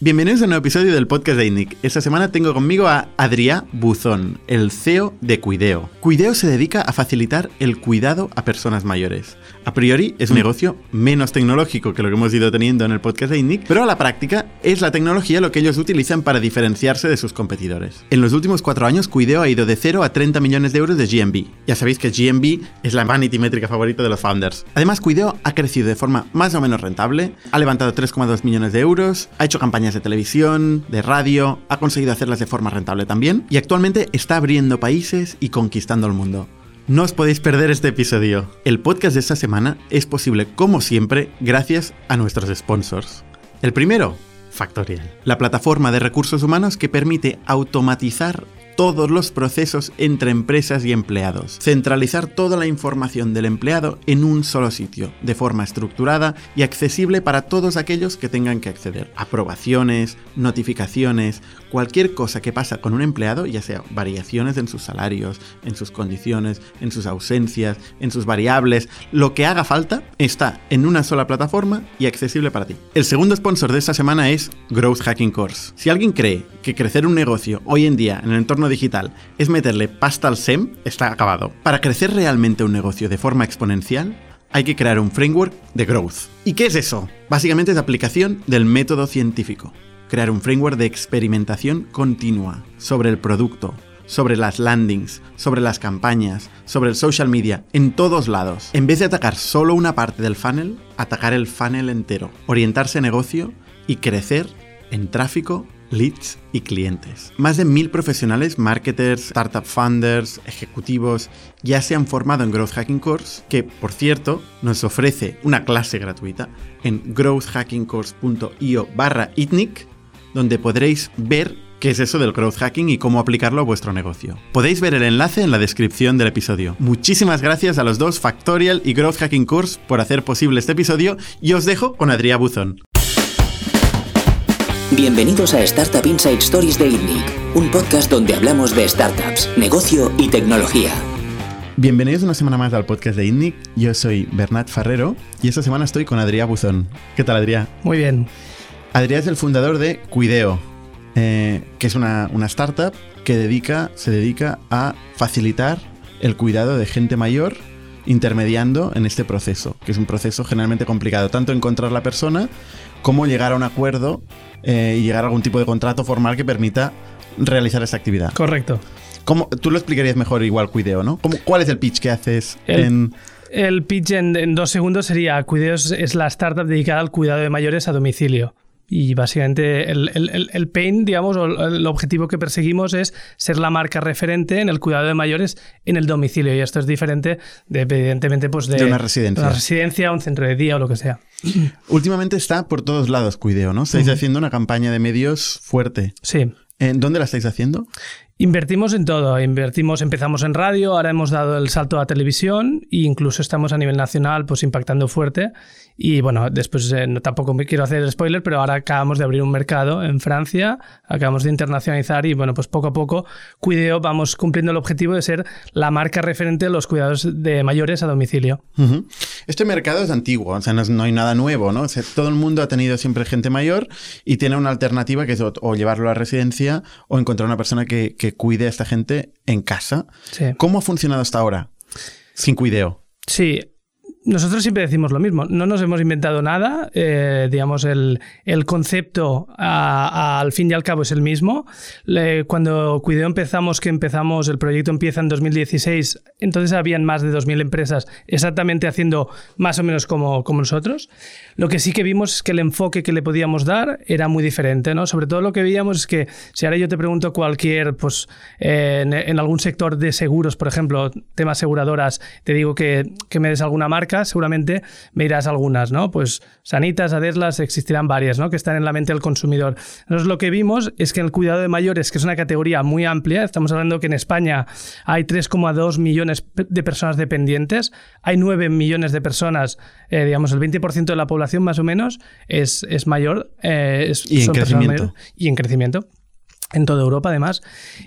Bienvenidos a un nuevo episodio del podcast de INNIC. Esta semana tengo conmigo a Adrià Buzón, el CEO de Cuideo. Cuideo se dedica a facilitar el cuidado a personas mayores. A priori es un negocio menos tecnológico que lo que hemos ido teniendo en el podcast de INNIC, pero a la práctica es la tecnología lo que ellos utilizan para diferenciarse de sus competidores. En los últimos cuatro años, Cuideo ha ido de 0 a 30 millones de euros de GMB. Ya sabéis que GMB es la vanity métrica favorita de los founders. Además, Cuideo ha crecido de forma más o menos rentable, ha levantado 3,2 millones de euros, ha hecho campañas de televisión, de radio, ha conseguido hacerlas de forma rentable también, y actualmente está abriendo países y conquistando el mundo. No os podéis perder este episodio. El podcast de esta semana es posible, como siempre, gracias a nuestros sponsors. El primero, Factorial, la plataforma de recursos humanos que permite automatizar todos los procesos entre empresas y empleados. Centralizar toda la información del empleado en un solo sitio, de forma estructurada y accesible para todos aquellos que tengan que acceder. Aprobaciones, notificaciones, cualquier cosa que pasa con un empleado, ya sea variaciones en sus salarios, en sus condiciones, en sus ausencias, en sus variables, lo que haga falta está en una sola plataforma y accesible para ti. El segundo sponsor de esta semana es Growth Hacking Course. Si alguien cree que crecer un negocio hoy en día en el entorno digital es meterle pasta al SEM, está acabado. Para crecer realmente un negocio de forma exponencial, hay que crear un framework de growth. ¿Y qué es eso? Básicamente es aplicación del método científico. Crear un framework de experimentación continua sobre el producto, sobre las landings, sobre las campañas, sobre el social media, en todos lados. En vez de atacar solo una parte del funnel, atacar el funnel entero, orientarse a negocio y crecer en tráfico leads y clientes. Más de mil profesionales, marketers, startup funders, ejecutivos, ya se han formado en Growth Hacking Course, que por cierto nos ofrece una clase gratuita en growthhackingcourse.io barra itnic, donde podréis ver qué es eso del growth hacking y cómo aplicarlo a vuestro negocio. Podéis ver el enlace en la descripción del episodio. Muchísimas gracias a los dos Factorial y Growth Hacking Course por hacer posible este episodio y os dejo con Adrià Buzón. Bienvenidos a Startup Inside Stories de ITNIC, un podcast donde hablamos de startups, negocio y tecnología. Bienvenidos una semana más al podcast de ITNIC. Yo soy Bernat Ferrero y esta semana estoy con Adrià Buzón. ¿Qué tal, Adrià? Muy bien. Adrià es el fundador de Cuideo, eh, que es una, una startup que dedica, se dedica a facilitar el cuidado de gente mayor intermediando en este proceso, que es un proceso generalmente complicado, tanto encontrar la persona como llegar a un acuerdo eh, y llegar a algún tipo de contrato formal que permita realizar esa actividad. Correcto. ¿Cómo, tú lo explicarías mejor igual Cuideo, ¿no? ¿Cómo, ¿Cuál es el pitch que haces El- en... El pitch en, en dos segundos sería Cuideos es la startup dedicada al cuidado de mayores a domicilio. Y básicamente el, el- el- pain, digamos, o el, objetivo que perseguimos es ser la marca referente en el cuidado de mayores en el domicilio. Y esto es diferente, de, evidentemente, pues de, De una residencia. una residencia, un centro de día o lo que sea. Últimamente está por todos lados Cuideo, ¿no? Estáis haciendo una campaña de medios fuerte. Sí. ¿En dónde la estáis haciendo? Invertimos en todo, invertimos, empezamos en radio, ahora hemos dado el salto a televisión e incluso estamos a nivel nacional pues impactando fuerte y bueno, después eh, no, tampoco me quiero hacer spoiler, pero ahora acabamos de abrir un mercado en Francia, acabamos de internacionalizar y bueno, pues poco a poco Cuideo vamos cumpliendo el objetivo de ser la marca referente de los cuidados de mayores a domicilio. Este mercado es antiguo, o sea, no, es- no hay nada nuevo, ¿no? O sea, todo el mundo ha tenido siempre gente mayor y tiene una alternativa que es o, o llevarlo a la residencia o encontrar una persona que, que cuide a esta gente en casa. Sí. ¿Cómo ha funcionado hasta ahora? Sin cuideo. Sí, nosotros siempre decimos lo mismo, no nos hemos inventado nada, eh, digamos, el, el concepto a- a- al fin y al cabo es el mismo. Le- cuando Cuideo empezamos, que empezamos, el proyecto empieza en 2016, entonces habían más de 2.000 empresas exactamente haciendo más o menos como, como nosotros. Lo que sí que vimos es que el enfoque que le podíamos dar era muy diferente, ¿no? Sobre todo lo que veíamos es que si ahora yo te pregunto cualquier, pues eh, en, en algún sector de seguros, por ejemplo, temas aseguradoras, te digo que, que me des alguna marca, seguramente me dirás algunas, ¿no? Pues Sanitas, Adeslas, existirán varias, ¿no? Que están en la mente del consumidor. Nosotros lo que vimos es que en el cuidado de mayores, que es una categoría muy amplia, estamos hablando que en España hay 3,2 millones de personas dependientes, hay 9 millones de personas, eh, digamos, el 20% de la población más o menos es, es mayor. eh, es- Y en crecimiento. y en crecimiento. En toda Europa además.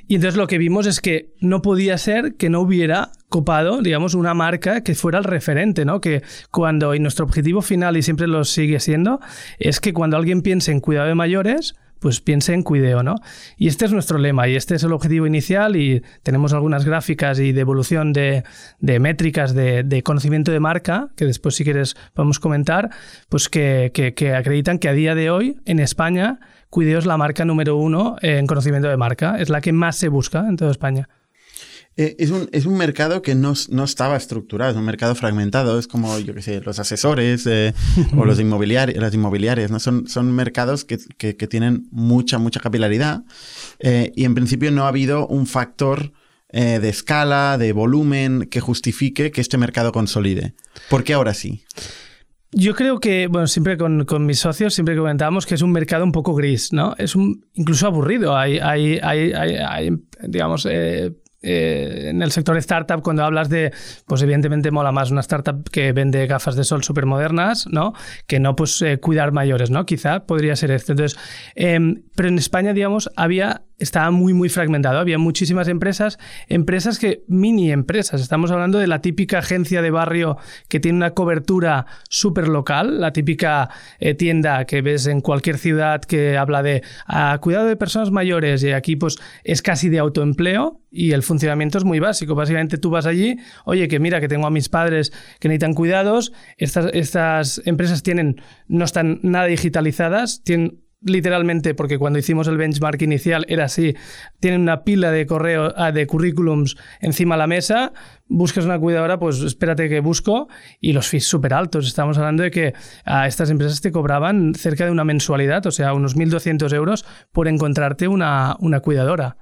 Y entonces lo que vimos es que no podía ser que no hubiera copado, digamos, una marca que fuera el referente, ¿no? Que cuando, y nuestro objetivo final, y siempre lo sigue siendo, es que cuando alguien piense en cuidado de mayores, pues piense en Cuideo, ¿no? Y este es nuestro lema y este es el objetivo inicial y tenemos algunas gráficas y de evolución de, métricas de, conocimiento de marca, que después si quieres podemos comentar, pues que, que acreditan que a día de hoy en España Cuideo es la marca número uno en conocimiento de marca, es la que más se busca en toda España. Eh, es, un, es, un, mercado que no, no, estaba estructurado, es un mercado fragmentado, es como, yo qué sé, los asesores eh, o los inmobiliarios, las inmobiliarias, ¿no? Son, son mercados que, que, tienen mucha, mucha capilaridad eh, y en principio no ha habido un factor de escala, de volumen que justifique que este mercado consolide. ¿Por qué ahora sí? Yo creo que, bueno, siempre con, con, mis socios, siempre comentábamos que es un mercado un poco gris, ¿no? Es un, incluso aburrido. Hay, hay, hay, hay digamos, eh, eh, en el sector startup, cuando hablas de, pues evidentemente mola más una startup que vende gafas de sol súper modernas, ¿no? Que no, pues, eh, cuidar mayores, ¿no? Quizá podría ser esto. Entonces, em, pero en España, digamos, había estaba muy, muy fragmentado. Había muchísimas empresas, empresas que, mini empresas. Estamos hablando de la típica agencia de barrio que tiene una cobertura súper local, la típica eh, tienda que ves en cualquier ciudad que habla de ah, cuidado de personas mayores y aquí pues es casi de autoempleo y el funcionamiento es muy básico. Básicamente tú vas allí, oye, que mira que tengo a mis padres que necesitan cuidados, estas, estas empresas tienen, no están nada digitalizadas, tienen literalmente, porque cuando hicimos el benchmark inicial era así, tienen una pila de correo, ah, de currículums encima de la mesa, buscas una cuidadora, pues espérate que busco, y los fees súper altos. Estamos hablando de que a estas empresas te cobraban cerca de una mensualidad, o sea, unos 1.200 euros por encontrarte una, una cuidadora.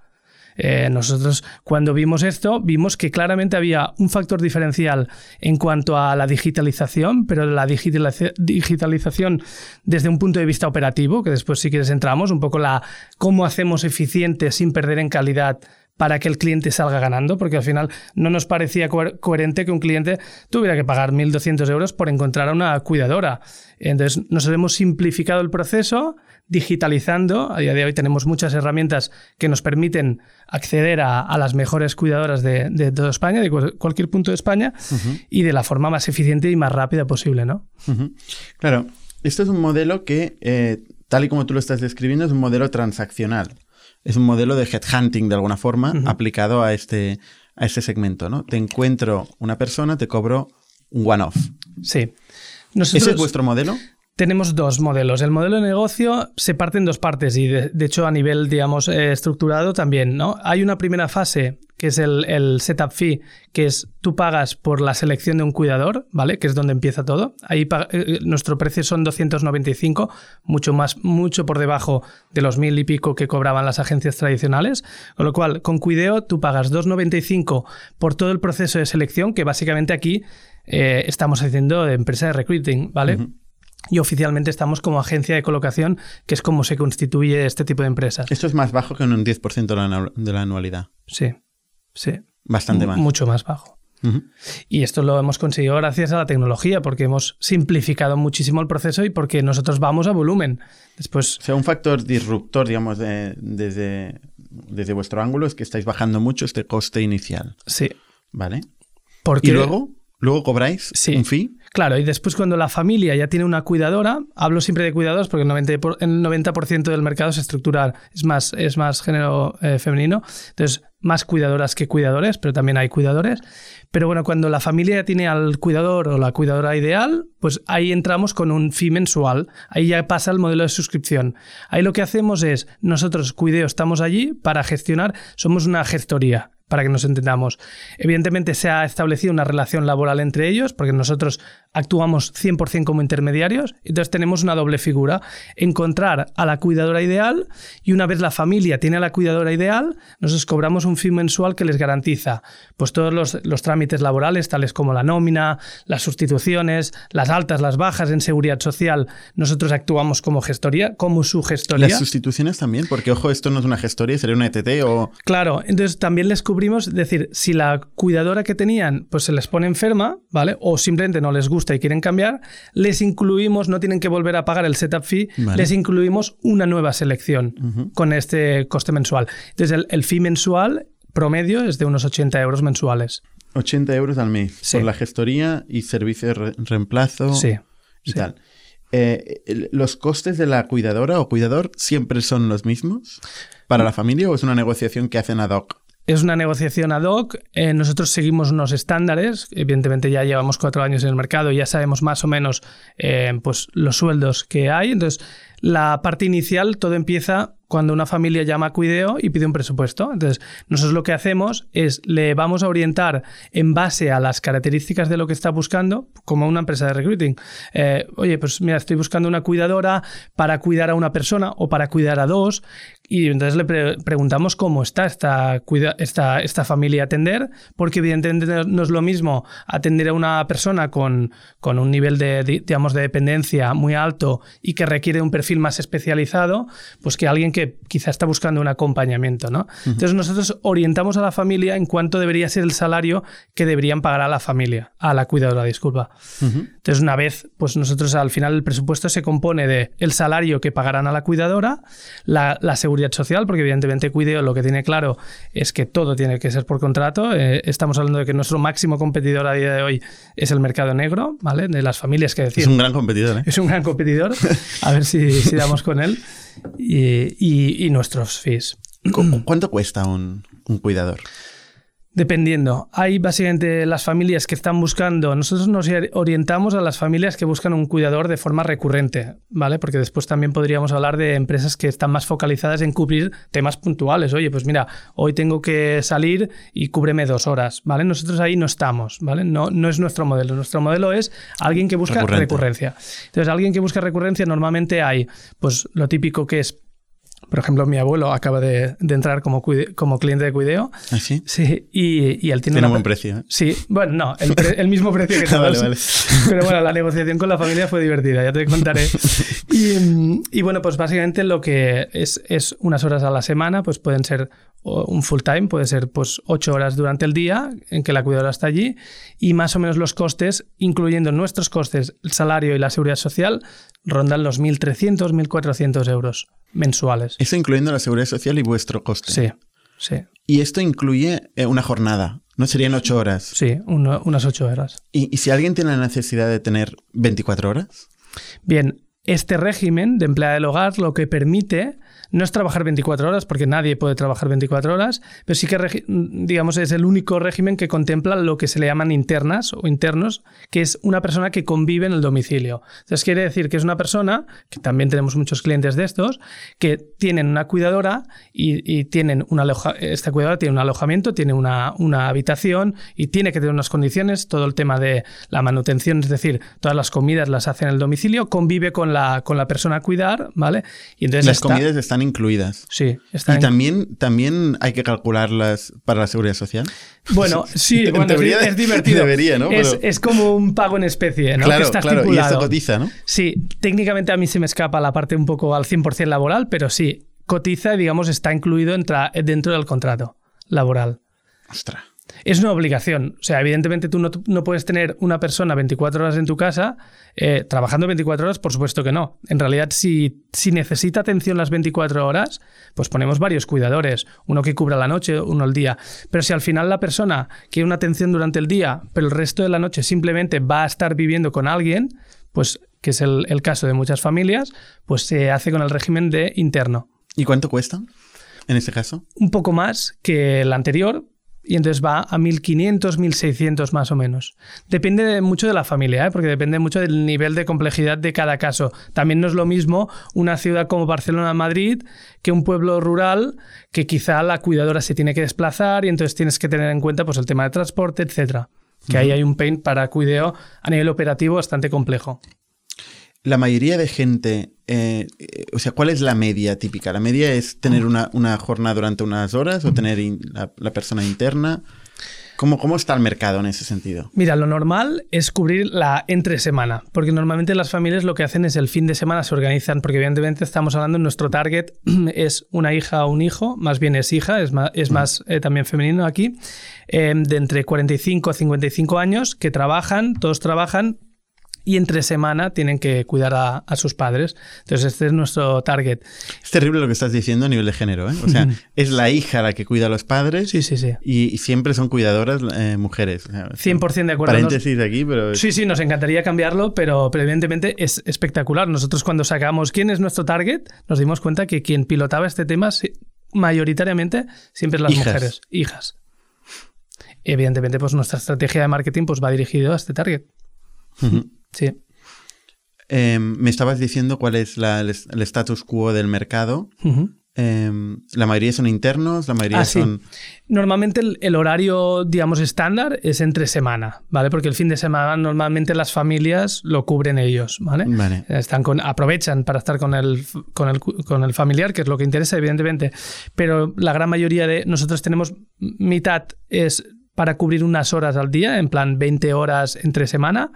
Eh, nosotros cuando vimos esto, vimos que claramente había un factor diferencial en cuanto a la digitalización, pero la digitalización desde un punto de vista operativo, que después si quieres entramos, un poco la cómo hacemos eficiente sin perder en calidad para que el cliente salga ganando, porque al final no nos parecía coherente que un cliente tuviera que pagar 1.200 euros por encontrar a una cuidadora. Entonces, nos hemos simplificado el proceso, digitalizando. A día de hoy tenemos muchas herramientas que nos permiten acceder a, las mejores cuidadoras de, toda España, de cualquier punto de España, y de la forma más eficiente y más rápida posible, ¿no? Claro, esto es un modelo que, eh, tal y como tú lo estás describiendo, es un modelo transaccional es un modelo de headhunting de alguna forma aplicado a este, a este segmento, ¿no? Te encuentro una persona, te cobro un one-off. Sí. ¿Ese es vuestro modelo? Tenemos dos modelos. El modelo de negocio se parte en dos partes y de, hecho a nivel, digamos, eh, estructurado también, ¿no? Hay una primera fase que es el, setup fee, que es tú pagas por la selección de un cuidador, ¿vale? Que es donde empieza todo. Ahí eh, eh, nuestro precio son 295, mucho más, mucho por debajo de los mil y pico que cobraban las agencias tradicionales. Con lo cual, con Cuideo tú pagas 295 por todo el proceso de selección, que básicamente aquí estamos haciendo de empresa de recruiting, ¿vale? Y oficialmente estamos como agencia de colocación, que es como se constituye este tipo de empresas. Esto es más bajo que un 10% de la anualidad. Sí, sí. Bastante más. Mucho más bajo. Y esto lo hemos conseguido gracias a la tecnología, porque hemos simplificado muchísimo el proceso y porque nosotros vamos a volumen. Después... O sea, un factor disruptor, digamos, desde, desde vuestro ángulo es que estáis bajando mucho este coste inicial. Sí. ¿Vale? Porque... ¿Y luego? ¿Luego cobráis un fee? Claro, y después cuando la familia ya tiene una cuidadora, hablo siempre de cuidados porque el 90%, el 90 del mercado es estructural, es más, es más género eh, femenino, entonces más cuidadoras que cuidadores, pero también hay cuidadores. Pero bueno, cuando la familia ya tiene al cuidador o la cuidadora ideal, pues ahí entramos con un fee mensual, ahí ya pasa el modelo de suscripción. Ahí lo que hacemos es, nosotros, Cuideo, estamos allí para gestionar, somos una gestoría para que nos entendamos. Evidentemente se ha establecido una relación laboral entre ellos, porque nosotros actuamos 100% como intermediarios, entonces tenemos una doble figura, encontrar a la cuidadora ideal y una vez la familia tiene a la cuidadora ideal, nosotros cobramos un fin mensual que les garantiza pues todos los, los trámites laborales, tales como la nómina, las sustituciones, las altas, las bajas en seguridad social, nosotros actuamos como gestoría, como su gestoría. Las sustituciones también, porque ojo, esto no es una gestoría, sería una ETT o... Claro, entonces también les cubrimos, es decir, si la cuidadora que tenían pues se les pone enferma, ¿vale? O simplemente no les gusta gusta y quieren cambiar, les incluimos, no tienen que volver a pagar el setup fee, Vale. les incluimos una nueva selección con este coste mensual. Entonces, el, el fee mensual promedio es de unos 80 euros mensuales. 80 euros al mes Sí. por la gestoría y servicio de re- reemplazo Sí. y sí. tal. Eh, ¿Los costes de la cuidadora o cuidador siempre son los mismos para la familia o es una negociación que hacen ad hoc? Es una negociación ad hoc. eh, nosotros seguimos unos estándares. Evidentemente ya llevamos cuatro años en el mercado y ya sabemos más o menos eh, pues, los sueldos que hay. Entonces, la parte inicial, todo empieza cuando una familia llama a Cuideo y pide un presupuesto. Entonces, nosotros lo que hacemos es le vamos a orientar en base a las características de lo que está buscando, como una empresa de recruiting. Eh, Oye, pues mira, estoy buscando una cuidadora para cuidar a una persona o para cuidar a dos. Y entonces le pre- preguntamos cómo está esta, esta, esta familia a atender, porque evidentemente no- es lo mismo atender a una persona con, con un nivel de, di- digamos, de dependencia muy alto y que requiere un perfil más especializado, pues que alguien que quizá está buscando un acompañamiento. ¿no? Entonces nosotros orientamos a la familia en cuánto debería ser el salario que deberían pagar a la familia, a la cuidadora, disculpa. Entonces, una vez, pues nosotros al final el presupuesto se compone de el salario que pagarán a la cuidadora, la, la seguridad social, porque evidentemente Cuideo lo que tiene claro es que todo tiene que ser por contrato. Eh, estamos hablando de que nuestro máximo competidor a día de hoy es el mercado negro, ¿vale? De las familias que decir. Es un gran competidor, ¿eh? Es un gran competidor. A ver si, si damos con él. Y, y- y nuestros fees. ¿Cu- ¿Cuánto cuesta un, un cuidador? Dependiendo. Hay básicamente las familias que están buscando. Nosotros nos orientamos a las familias que buscan un cuidador de forma recurrente, ¿vale? Porque después también podríamos hablar de empresas que están más focalizadas en cubrir temas puntuales. Oye, pues mira, hoy tengo que salir y cúbreme dos horas, ¿vale? Nosotros ahí no estamos, ¿vale? No, no es nuestro modelo. Nuestro modelo es alguien que busca Recurrente. recurrencia. Entonces, alguien que busca recurrencia normalmente hay, pues lo típico que es. Por ejemplo, mi abuelo acaba de, de entrar como, cuide- como cliente de Cuideo. ¿Así? Sí, y, y él tiene, Tiene una- buen precio, ¿eh? Sí, bueno, no, el, pre- el mismo precio que todos. Vale, vale. Pero bueno, la negociación con la familia fue divertida, ya te contaré. Y, y bueno, pues básicamente lo que es, es unas horas a la semana, pues pueden ser un full time, puede ser pues ocho horas durante el día en que la cuidadora está allí y más o menos los costes, incluyendo nuestros costes, el salario y la seguridad social, rondan los 1.300, 1.400 euros mensuales. Eso incluyendo la seguridad social y vuestro coste. Sí, sí, Y esto incluye eh, una jornada. No serían ocho horas. sí, uno- unas ocho horas. ¿Y, y si alguien tiene la necesidad de tener 24 horas? Bien, este régimen de empleada del hogar lo que permite no es trabajar 24 horas, porque nadie puede trabajar 24 horas, pero sí que, digamos, es el único régimen que contempla lo que se le llaman internas o internos, que es una persona que convive en el domicilio. Entonces quiere decir que es una persona, que también tenemos muchos clientes de estos, que tienen una cuidadora y, y tienen una aloja- esta cuidadora tiene un alojamiento, tiene una, una habitación y tiene que tener unas condiciones, todo el tema de la manutención, es decir, todas las comidas las hace en el domicilio, convive con la, con la persona a cuidar, ¿vale? Y entonces Las está- comidas están incluidas. Sí, está Y también, también hay que calcularlas para la seguridad social. Bueno, sí, En bueno, teoría es divertido. debería, ¿no? Es, Pero- es como un pago en especie, ¿no? claro, que está claro. Y esto cotiza, ¿no? Sí, técnicamente a mí se me escapa la parte un poco al 100% laboral, pero sí, cotiza y digamos está incluido entra- dentro del contrato laboral. Ostras. Es una obligación. O sea, evidentemente tú no, no puedes tener una persona 24 horas en tu casa eh, trabajando 24 horas, por supuesto que no. En realidad, si, si necesita atención las 24 horas, pues ponemos varios cuidadores. Uno que cubra la noche, uno el día. Pero si al final la persona quiere una atención durante el día, pero el resto de la noche simplemente va a estar viviendo con alguien, pues que es el, el caso de muchas familias, pues se hace con el régimen de interno ¿Y cuánto cuesta en este caso? un poco más que el anterior y entonces va a 1500, 1600 más o menos. Depende de- mucho de la familia, ¿eh? porque depende mucho del nivel de complejidad de cada caso. También no es lo mismo una ciudad como Barcelona, Madrid, que un pueblo rural que quizá la cuidadora se tiene que desplazar y entonces tienes que tener en cuenta pues, el tema de transporte, etcétera. Que ahí hay un pain para cuideo a nivel operativo bastante complejo. La mayoría de gente, eh, eh, o sea, ¿cuál es la media típica? ¿La media es tener una, una jornada durante unas horas o tener in- la, la persona interna? ¿Cómo, ¿Cómo está el mercado en ese sentido? Mira, lo normal es cubrir la entre semana, porque normalmente las familias lo que hacen es el fin de semana se organizan, porque evidentemente estamos hablando, nuestro target es una hija o un hijo, más bien es hija, es más, es más eh, también femenino aquí, eh, de entre 45 a 55 años, que trabajan, todos trabajan, y entre semana tienen que cuidar a, a, sus padres. Entonces, este es nuestro target. Es terrible lo que estás diciendo a nivel de género, ¿eh? O sea, es la hija la que cuida a los padres sí, sí, sí. Y, y siempre son cuidadoras eh, mujeres. O sea, 100% de acuerdo. Paréntesis aquí, pero... Sí, sí, nos encantaría cambiarlo, pero, pero evidentemente es espectacular. Nosotros cuando sacamos quién es nuestro target, nos dimos cuenta que quien pilotaba este tema mayoritariamente siempre las Hijas. mujeres, hijas. Evidentemente, pues nuestra estrategia de marketing pues, va dirigido a este target. Ujú. Sí. Eh, me estabas diciendo cuál es la- el, el status quo del mercado. Eh, la mayoría son internos, la mayoría Ah, sí. son... Normalmente el, el horario, digamos, estándar es entre semana, ¿vale? Porque el fin de semana normalmente las familias lo cubren ellos, ¿vale? Vale. Están con, aprovechan para estar con el, con, el, con el familiar, que es lo que interesa, evidentemente. Pero la gran mayoría de nosotros tenemos mitad es para cubrir unas horas al día, en plan 20 horas entre semana,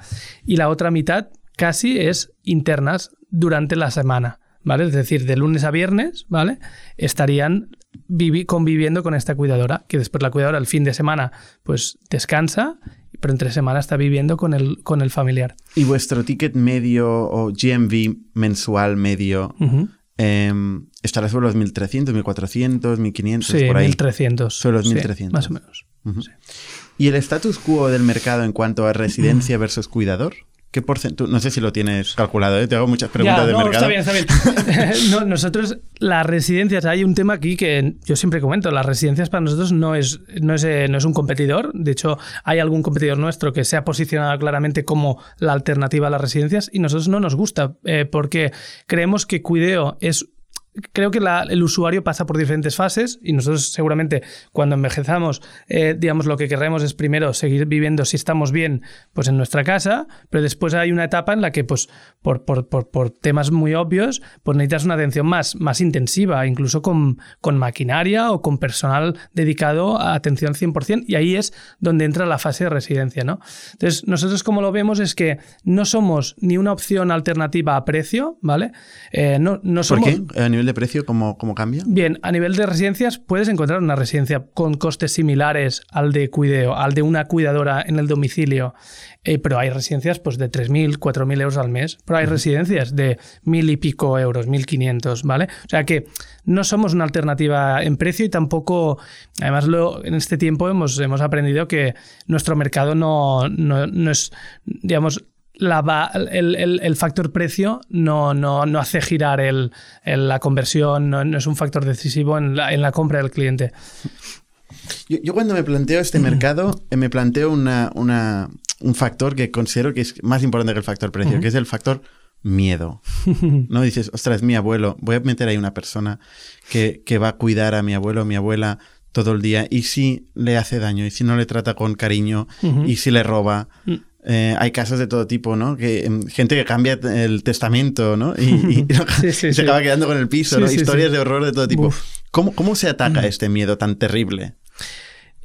y la otra mitad casi es internas durante la semana. ¿Vale? Es decir, de lunes a viernes, ¿vale? Estarían vivi- conviviendo con esta cuidadora, que después la cuidadora el fin de semana pues descansa, pero entre semana está viviendo con el, con el familiar. ¿Y vuestro ticket medio o GMV mensual medio Ujú. eh, estará sobre los 1.300, 1.400, 1.500, Sí, por ahí? 1300. Sobre los sí, 1300. más o menos. ¿Y el status quo del mercado en cuanto a residencia versus cuidador? ¿Qué porcentaje? No sé si lo tienes calculado, ¿eh? te hago muchas preguntas Ya, de no, mercado. Está bien, está bien. No, nosotros, las residencias, hay un tema aquí que yo siempre comento, las residencias para nosotros no es, no es, eh, no es un competidor. De hecho, hay algún competidor nuestro que se ha posicionado claramente como la alternativa a las residencias y nosotros no nos gusta eh, porque creemos que Cuideo es creo que la- el usuario pasa por diferentes fases y nosotros seguramente cuando envejezamos, eh, digamos, lo que queremos es primero seguir viviendo si estamos bien, pues en nuestra casa, pero después hay una etapa en la que, pues, por, por, por, por temas muy obvios, pues necesitas una atención más, más intensiva, incluso con, con maquinaria o con personal dedicado a atención 100%, y ahí es donde entra la fase de residencia, ¿no? Entonces, nosotros como lo vemos es que no somos ni una opción alternativa a precio, ¿vale? Eh, no, no ¿Por somos... qué? ¿A nivel de precio cómo, cómo cambia? Bien, a nivel de residencias puedes encontrar una residencia con costes similares al de cuideo, al de una cuidadora en el domicilio, Eh, pero hay residencias pues de 3.000, 4.000 euros al mes, pero hay residencias de mil y pico euros, 1.500, ¿vale? O sea que no somos una alternativa en precio y tampoco, además lo, en este tiempo hemos, hemos aprendido que nuestro mercado no, no, no es, digamos, la el, el- el factor precio no, no, no hace girar el, la conversión, no, no es un factor decisivo en la, en la compra del cliente. Yo, yo cuando me planteo este mercado, eh, me planteo una, una- un factor que considero que es más importante que el factor precio, que es el factor miedo. ¿No? Dices, ostras, mi abuelo, voy a meter ahí una persona que, que va a cuidar a mi abuelo o mi abuela todo el día, y si le hace daño, y si no le trata con cariño, y si le roba. Mm. Eh, hay casos de todo tipo, ¿no? Que em, gente que cambia el testamento, ¿no? Y, y- Sí, sí, y se acaba quedando con el piso, ¿no? Historias de horror de todo tipo. ¿Cómo, ¿Cómo se ataca este miedo tan terrible?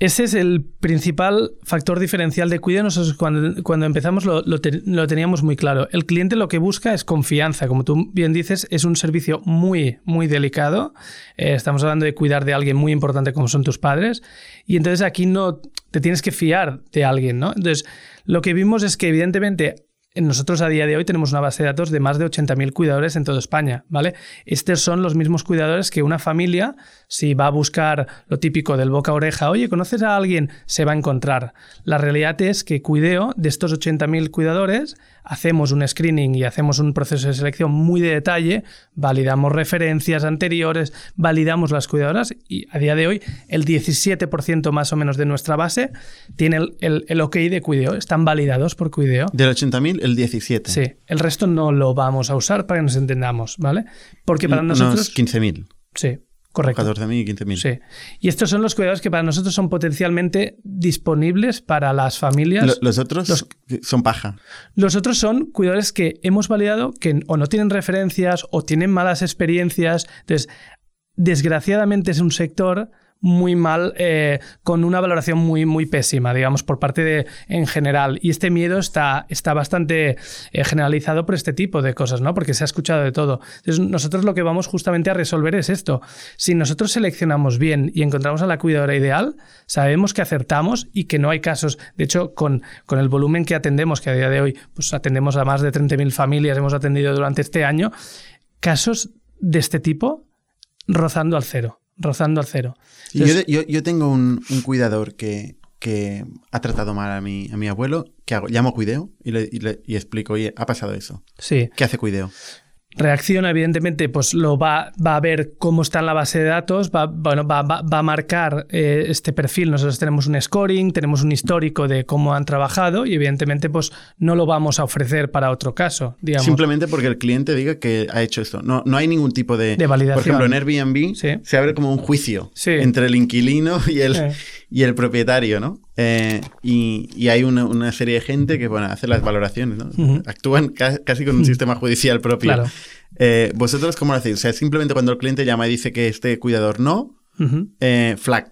Ese es el principal factor diferencial de cuidado. Nosotros cuando, cuando empezamos lo, lo te- lo teníamos muy claro. El cliente lo que busca es confianza. Como tú bien dices, es un servicio muy, muy delicado. Eh, estamos hablando de cuidar de alguien muy importante como son tus padres. Y entonces aquí no te tienes que fiar de alguien, ¿no? Entonces, lo que vimos es que evidentemente nosotros a día de hoy tenemos una base de datos de más de 80.000 cuidadores en toda España, ¿vale? Estos son los mismos cuidadores que una familia, si va a buscar lo típico del boca a oreja, oye, ¿conoces a alguien? Se va a encontrar. La realidad es que Cuideo, de estos 80.000 cuidadores, hacemos un screening y hacemos un proceso de selección muy de detalle, validamos referencias anteriores, validamos las cuidadoras y a día de hoy el 17% más o menos de nuestra base tiene el, el- el OK de Cuideo, están validados por Cuideo. Del 80.000, el 17. Sí, el resto no lo vamos a usar para que nos entendamos, ¿vale? Porque para Unos nosotros... 15.000. Sí, correcto. 14.000 y 15.000. Sí. Y estos son los cuidados que para nosotros son potencialmente disponibles para las familias. Lo- los otros los- son paja. Los otros son cuidadores que hemos validado que o no tienen referencias o tienen malas experiencias. Entonces, desgraciadamente es un sector muy mal, eh, con una valoración muy, muy pésima, digamos, por parte de en general. Y este miedo está, está bastante eh, generalizado por este tipo de cosas, ¿no? Porque se ha escuchado de todo. Entonces, nosotros lo que vamos justamente a resolver es esto. Si nosotros seleccionamos bien y encontramos a la cuidadora ideal, sabemos que acertamos y que no hay casos. De hecho, con, con el volumen que atendemos, que a día de hoy pues atendemos a más de 30.000 familias, hemos atendido durante este año, casos de este tipo rozando al cero rozando al cero. yo, tengo un, cuidador que, que, ha tratado mal a mi, a mi abuelo, que hago, llamo cuideo y le, y explico, oye, ha pasado eso. Sí. ¿Qué hace cuideo? Reacciona, evidentemente, pues lo va, va, a ver cómo está en la base de datos, va, bueno, va, va, a marcar eh, este perfil. Nosotros tenemos un scoring, tenemos un histórico de cómo han trabajado y evidentemente pues no lo vamos a ofrecer para otro caso. Digamos. Simplemente porque el cliente diga que ha hecho esto. No, no hay ningún tipo de, de validación. Por ejemplo, en Airbnb se abre como un juicio entre el inquilino y el, y el propietario, ¿no? Eh, y, hay una, serie de gente que bueno, hace las valoraciones, ¿no? Actúan casi con un sistema judicial propio. Claro. Eh, ¿Vosotros cómo lo hacéis? O sea, simplemente cuando el cliente llama y dice que este cuidador no, eh, flagged.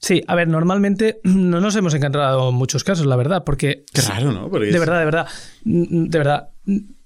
Sí, a ver, normalmente no nos hemos encontrado muchos casos, la verdad, porque... Qué raro, ¿no? de verdad, de verdad. De verdad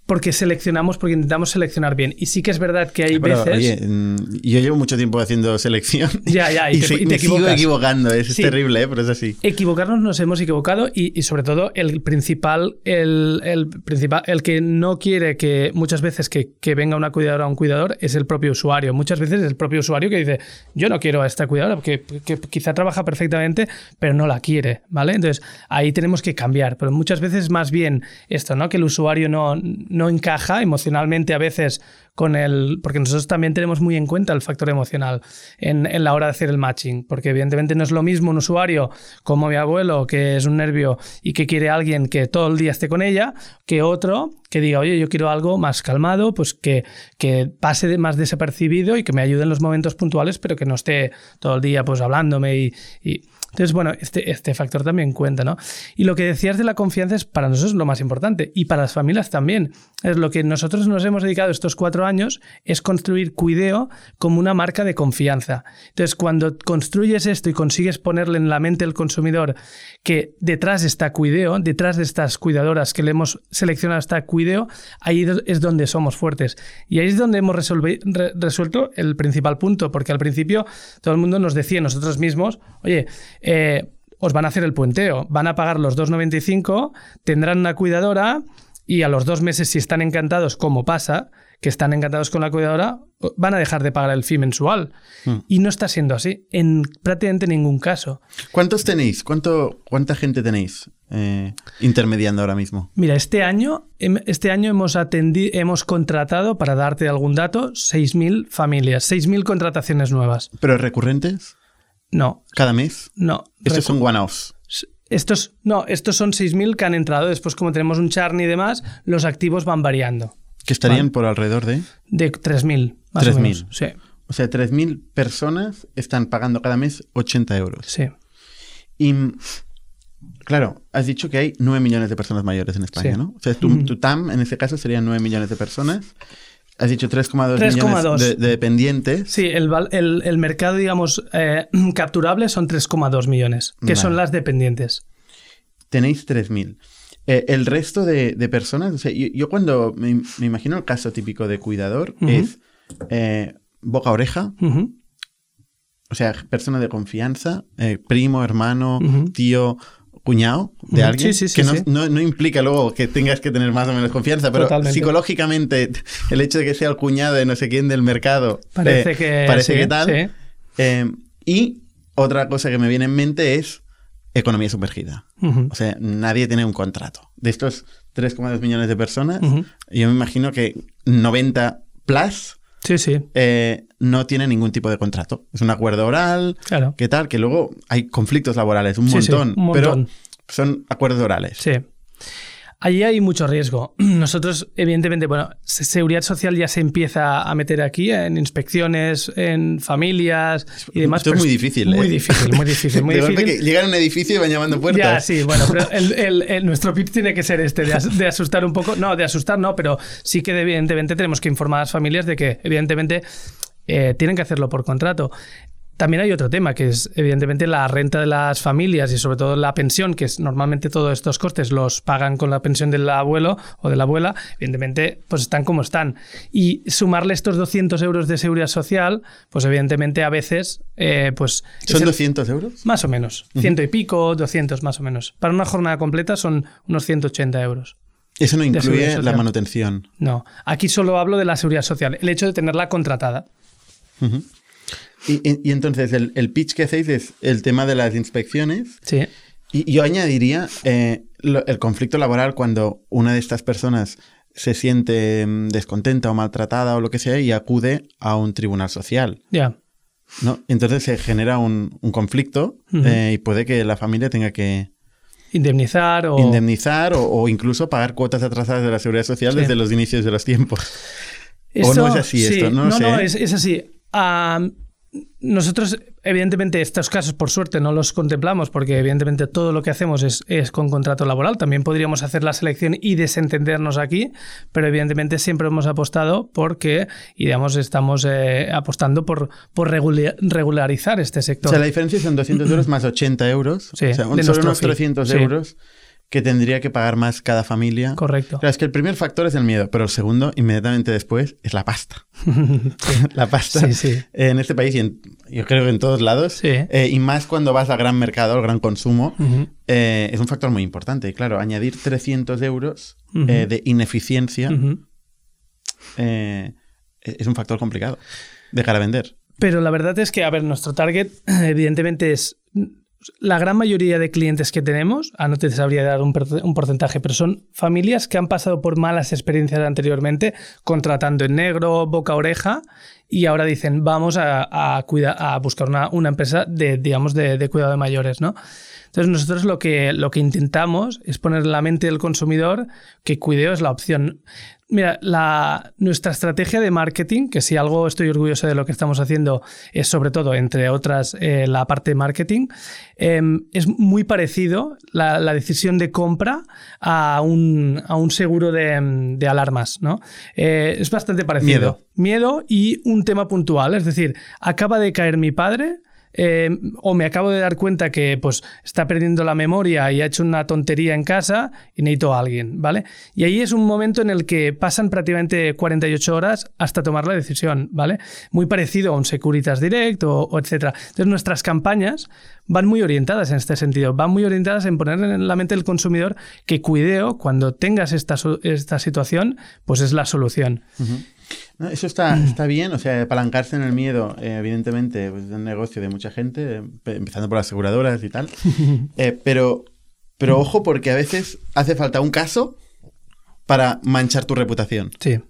porque seleccionamos, porque intentamos seleccionar bien. Y sí que es verdad que hay veces. Oye, mm, yo llevo mucho tiempo haciendo selección. Ya, ya, y, te, me sigo equivocando. Es terrible, ¿eh? pero es así. Equivocarnos nos hemos equivocado y, sobre todo el principal, el, principal, el que no quiere que muchas veces que, venga una cuidadora o un cuidador es el propio usuario. Muchas veces es el propio usuario que dice, yo no quiero a esta cuidadora, porque que quizá trabaja perfectamente, pero no la quiere, ¿vale? Entonces ahí tenemos que cambiar. Pero muchas veces más bien esto, ¿no? Que el usuario no no encaja emocionalmente a veces con el... Porque nosotros también tenemos muy en cuenta el factor emocional en, la hora de hacer el matching, porque evidentemente no es lo mismo un usuario como mi abuelo, que es un nervio y que quiere a alguien que todo el día esté con ella, que otro que diga, oye, yo quiero algo más calmado, pues que, que pase más desapercibido y que me ayude en los momentos puntuales, pero que no esté todo el día pues hablándome y entonces, bueno, este, este factor también cuenta, ¿no? Y lo que decías de la confianza es para nosotros lo más importante y para las familias también. Es lo que nosotros nos hemos dedicado estos cuatro años es construir Cuideo como una marca de confianza. Entonces, cuando construyes esto y consigues ponerle en la mente al consumidor que detrás está Cuideo, detrás de estas cuidadoras que le hemos seleccionado está Cuideo, ahí es donde somos fuertes. Y ahí es donde hemos resuelto el principal punto, porque al principio todo el mundo nos decía nosotros mismos, oye, eh, os van a hacer el puenteo, van a pagar los 2,95, tendrán una cuidadora y a los dos meses, si están encantados, como pasa, que están encantados con la cuidadora, van a dejar de pagar el fee mensual. Hmm. Y no está siendo así, en prácticamente ningún caso. ¿Cuántos tenéis? ¿Cuánto, ¿Cuánta gente tenéis eh, intermediando ahora mismo? Mira, este año, este año hemos, atendido, hemos contratado, para darte algún dato, 6.000 familias, 6.000 contrataciones nuevas. ¿Pero recurrentes? No. ¿Cada mes? No. Estos son one-offs. Estos, no, estos son 6.000 que han entrado. Después, como tenemos un churn y demás, los activos van variando. ¿Que estarían por alrededor de? De 3.000. 3.000. Sí. O sea, 3.000 personas están pagando cada mes 80 euros. Sí. Y, claro, has dicho que hay 9 millones de personas mayores en España, ¿no? O sea, tu, tu, TAM en ese caso serían 9 millones de personas. Has dicho 3,2 millones de, dependientes. Sí, el, el, mercado, digamos, eh, capturable son 3,2 millones, que son las dependientes. Tenéis 3.000. Eh, el resto de, personas, o sea, yo, cuando me, imagino el caso típico de cuidador es eh, boca-oreja, o sea, persona de confianza, primo, hermano, tío, cuñado de alguien que no, implica luego que tengas que tener más o menos confianza, pero psicológicamente el hecho de que sea el cuñado de no sé quién del mercado parece eh, que, parece que tal. Eh, y otra cosa que me viene en mente es economía sumergida. O sea, nadie tiene un contrato. De estos 3,2 millones de personas, yo me imagino que 90 plus Sí, sí. Eh, no tiene ningún tipo de contrato. Es un acuerdo oral, claro. ¿qué tal? Que luego hay conflictos laborales, un, montón, un montón, pero son acuerdos orales. Sí. Allí hay mucho riesgo. Nosotros, evidentemente, bueno, Seguridad Social ya se empieza a meter aquí en inspecciones, en familias y demás. Esto es muy difícil. Muy ¿eh? difícil, muy difícil. Muy difícil. Que llegan a un edificio y van llamando puertas. Ya, sí, bueno, pero el, nuestro pitch tiene que ser este, de, asustar un poco. No, de asustar no, pero sí que evidentemente tenemos que informar a las familias de que, evidentemente, eh, tienen que hacerlo por contrato También hay otro tema, que es evidentemente la renta de las familias y sobre todo la pensión, que es normalmente todos estos costes los pagan con la pensión del abuelo o de la abuela, evidentemente pues están como están. Y sumarle estos 200 euros de seguridad social, pues evidentemente a veces... Eh, pues ¿Son 200 euros? Más o menos, ciento y pico, 200 más o menos. Para una jornada completa son unos 180 euros. Eso no incluye la manutención. No, aquí solo hablo de la seguridad social, el hecho de tenerla contratada. Y, entonces el, pitch que hacéis es el tema de las inspecciones. Sí. Y yo añadiría eh, el conflicto laboral cuando una de estas personas se siente mm, descontenta o maltratada o lo que sea y acude a un tribunal social. Ya. ¿no? Entonces se genera un, conflicto eh, y puede que la familia tenga que, Indemnizar o... Indemnizar o, incluso pagar cuotas atrasadas de la seguridad social desde los inicios de los tiempos. ¿O no es así esto? No, no, no es, así. Nosotros, evidentemente, estos casos, por suerte, no los contemplamos porque, evidentemente, todo lo que hacemos es, es, con contrato laboral. También podríamos hacer la selección y desentendernos aquí, pero, evidentemente, siempre hemos apostado porque, y digamos, estamos eh, apostando por, por regularizar este sector. O sea, la diferencia son 200 euros más 80 euros. Sí, o sea, son unos 300 euros que tendría que pagar más cada familia. Correcto. Claro, es que el primer factor es el miedo, pero el segundo, inmediatamente después, es la pasta. la pasta. Sí, sí. en este país y yo creo que en todos lados, eh, y más cuando vas al gran mercado, al gran consumo, eh, es un factor muy importante. Y claro, añadir 300 euros eh, de ineficiencia es un factor complicado de cara a vender. Pero la verdad es que, a ver, nuestro target evidentemente es la gran mayoría de clientes que tenemos, ah, no te sabría dar un, porcentaje, pero son familias que han pasado por malas experiencias anteriormente, contratando en negro, boca a oreja, y ahora dicen, vamos a, a buscar una, empresa de, digamos, de, cuidado de mayores, ¿no? Entonces nosotros lo que, lo que intentamos es poner en la mente del consumidor que cuideo es la opción. Mira, la, nuestra estrategia de marketing, que si algo estoy orgulloso de lo que estamos haciendo, es sobre todo, entre otras, eh, la parte de marketing, em, es muy parecido la, decisión de compra a un, a un seguro de, de alarmas. ¿no? Eh, es bastante parecido. Miedo. Miedo y un tema puntual, es decir, acaba de caer mi padre, eh, o me acabo de dar cuenta que pues está perdiendo la memoria y ha hecho una tontería en casa y necesito a alguien, ¿vale? Y ahí es un momento en el que pasan prácticamente 48 horas hasta tomar la decisión, ¿vale? Muy parecido a un Securitas Direct o, etcétera. Entonces nuestras campañas van muy orientadas en este sentido, van muy orientadas en poner en la mente del consumidor que cuideo cuando tengas esta, esta situación, pues es la solución eso está, está bien, o sea, apalancarse en el miedo, eh, evidentemente, pues, es un negocio de mucha gente, empezando por las aseguradoras y tal. Eh, pero, pero ojo, porque a veces hace falta un caso para manchar tu reputación. Sí.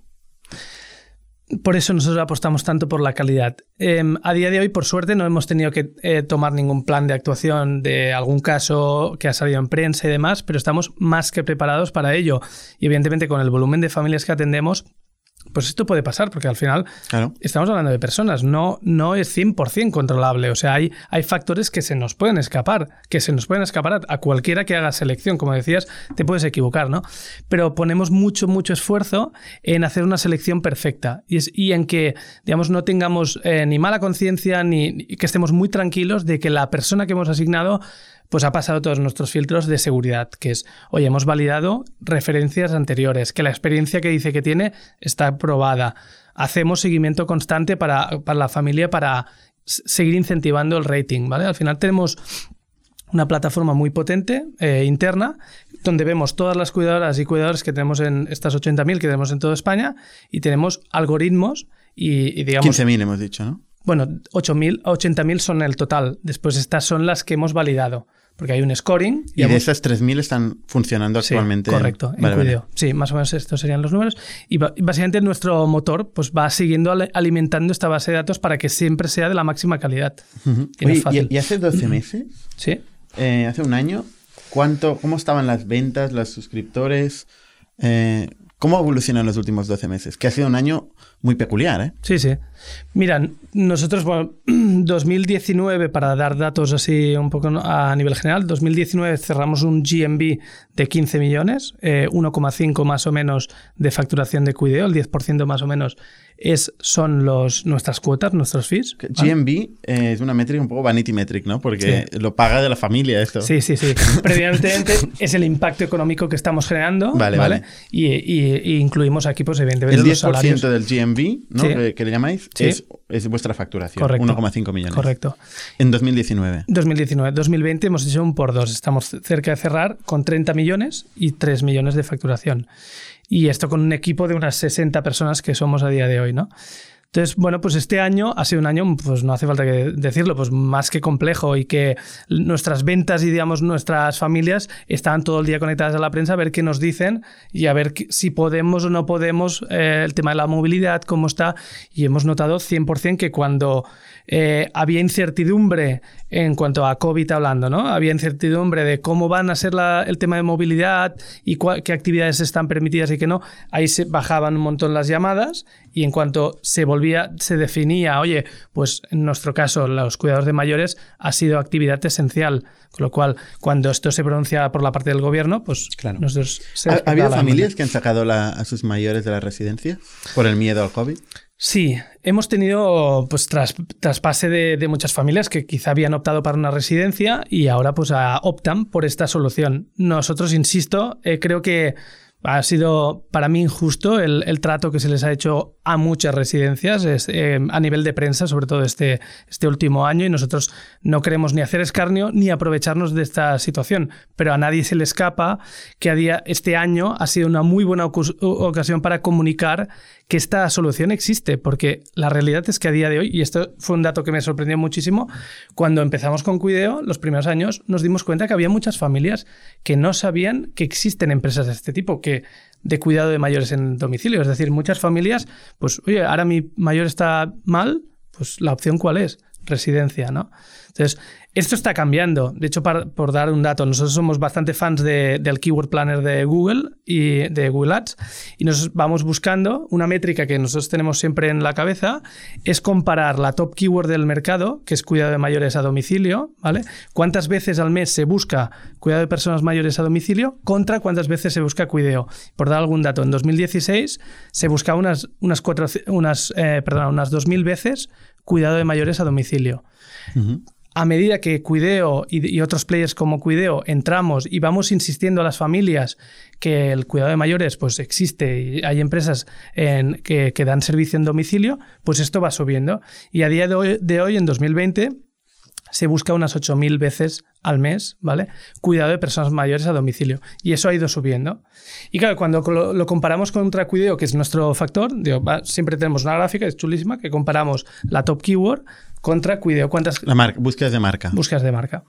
Por eso nosotros apostamos tanto por la calidad. Em, a día de hoy, por suerte, no hemos tenido que eh, tomar ningún plan de actuación de algún caso que ha salido en prensa y demás, pero estamos más que preparados para ello. Y evidentemente con el volumen de familias que atendemos, pues esto puede pasar, porque al final estamos hablando de personas, no, no es 100% controlable. O sea, hay, hay factores que se nos pueden escapar, que se nos pueden escapar a, cualquiera que haga selección. Como decías, te puedes equivocar, ¿no? Pero ponemos mucho, mucho esfuerzo en hacer una selección perfecta y, es, y en que, digamos, no tengamos eh, ni mala conciencia ni que estemos muy tranquilos de que la persona que hemos asignado pues ha pasado todos nuestros filtros de seguridad, que es, oye, hemos validado referencias anteriores, que la experiencia que dice que tiene está probada. Hacemos seguimiento constante para, la familia para seguir incentivando el rating, ¿vale? Al final tenemos una plataforma muy potente eh, interna donde vemos todas las cuidadoras y cuidadores que tenemos en estas 80.000 que tenemos en toda España y tenemos algoritmos y, y digamos... 15.000 hemos dicho, ¿no? Bueno, 8.000, 80.000 son el total. Después estas son las que hemos validado. Porque hay un scoring. Y, de esas 3.000 están funcionando actualmente. correcto, en, Sí, más o menos estos serían los números. Y básicamente nuestro motor pues, va siguiendo alimentando esta base de datos para que siempre sea de la máxima calidad. y, hace 12 meses? Sí. Eh, hace un año, ¿cuánto, ¿cómo estaban las ventas, los suscriptores? Eh, ¿Cómo evolucionan los últimos 12 meses? Que ha sido un año muy peculiar, ¿eh? Sí, sí. Mira, nosotros 2019, para dar datos así un poco a nivel general, 2019 cerramos un GMB de 15 millones, 1,5 eh, más o menos de facturación de Cuideo, el 10% más o menos es, son los, nuestras cuotas, nuestros fees. GMB eh, es una métrica un poco vanity metric, ¿no? Porque lo paga de la familia esto. Sí, sí, sí. Previamente es el impacto económico que estamos generando. Vale, vale. Y, incluimos aquí, pues, evidentemente, el 10% del GMB, ¿no? Que, le llamáis, es, es, vuestra facturación. 1,5 millones. Correcto. En 2019. 2019. 2020 hemos hecho un por dos. Estamos cerca de cerrar con 30 millones y 3 millones de facturación. Y esto con un equipo de unas 60 personas que somos a día de hoy, ¿no? Entonces, bueno, pues este año ha sido un año, pues no hace falta que decirlo, pues más que complejo y que nuestras ventas y, digamos, nuestras familias están todo el día conectadas a la prensa a ver qué nos dicen y a ver si podemos o no podemos eh, el tema de la movilidad, cómo está. Y hemos notado 100% que cuando eh, había incertidumbre en cuanto a COVID hablando, ¿no? Había incertidumbre de cómo van a ser el tema de movilidad y qué actividades están permitidas y qué no. Ahí se bajaban un montón las llamadas y en cuanto se volvía, se definía, oye, pues en nuestro caso, los cuidados de mayores ha sido actividad esencial. Con lo cual, cuando esto se pronuncia por la parte del gobierno, pues claro. nosotros... ¿Ha, habido familias que han sacado a sus mayores de la residencia por el miedo al COVID? Sí, hemos tenido pues traspase de, muchas familias que quizá habían optado para una residencia y ahora pues optan por esta solución. Nosotros, insisto, eh, creo que ha sido para mí injusto el, trato que se les ha hecho a muchas residencias eh, a nivel de prensa, sobre todo este, este último año, y nosotros no queremos ni hacer escarnio ni aprovecharnos de esta situación, pero a nadie se le escapa que a día, este año ha sido una muy buena ocasión para comunicar que esta solución existe, porque la realidad es que a día de hoy, y esto fue un dato que me sorprendió muchísimo, cuando empezamos con Cuideo, los primeros años, nos dimos cuenta que había muchas familias que no sabían que existen empresas de este tipo, que de cuidado de mayores en domicilio. Es decir, muchas familias, pues, oye, ahora mi mayor está mal, pues la opción cuál es? Residencia, ¿no? Entonces, esto está cambiando. De hecho, por dar un dato, nosotros somos bastante fans del Keyword Planner de Google y de Google Ads y nos vamos buscando una métrica que nosotros tenemos siempre en la cabeza es comparar la top keyword del mercado, que es cuidado de mayores a domicilio, ¿vale? Cuántas veces al mes se busca cuidado de personas mayores a domicilio contra cuántas veces se busca cuideo. Por dar algún dato, en 2016 se buscaba unas unas cuatro, unas eh, perdón, unas 2000 veces cuidado de mayores a domicilio a medida que Cuideo y, otros players como Cuideo entramos y vamos insistiendo a las familias que el cuidado de mayores pues existe y hay empresas que, dan servicio en domicilio, pues esto va subiendo. Y a día de hoy, de hoy en 2020, se busca unas 8.000 veces al mes, ¿vale? Cuidado de personas mayores a domicilio. Y eso ha ido subiendo. Y claro, cuando lo, comparamos contra Cuideo, que es nuestro factor, siempre tenemos una gráfica, es chulísima, que comparamos la top keyword contra Cuideo. ¿Cuántas? La marca, búsquedas de marca. Búsquedas de marca.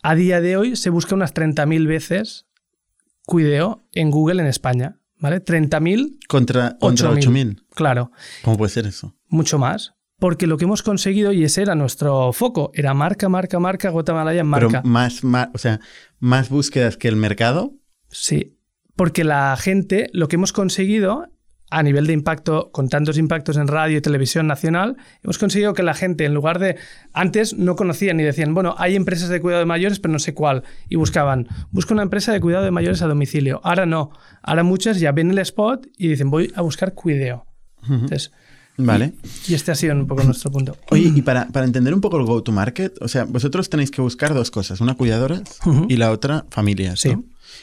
A día de hoy se busca unas 30.000 veces Cuideo en Google en España. ¿Vale? 30.000 contra, contra 8.000. Claro. ¿Cómo puede ser eso? Mucho más. Porque lo que hemos conseguido, y ese era nuestro foco, era marca, marca, marca, Guatemala marca. Pero más, más, o sea, más búsquedas que el mercado. Sí. Porque la gente, lo que hemos conseguido a nivel de impacto, con tantos impactos en radio y televisión nacional, hemos conseguido que la gente, en lugar de. Antes no conocían ni decían, bueno, hay empresas de cuidado de mayores, pero no sé cuál. Y buscaban, busca una empresa de cuidado de mayores a domicilio. Ahora no. Ahora muchas ya ven el spot y dicen, voy a buscar cuideo. Entonces. Vale. Y, este ha sido un poco nuestro punto. Oye, y para, entender un poco el go-to-market, o sea, vosotros tenéis que buscar dos cosas, una cuidadora y la otra familias. Sí.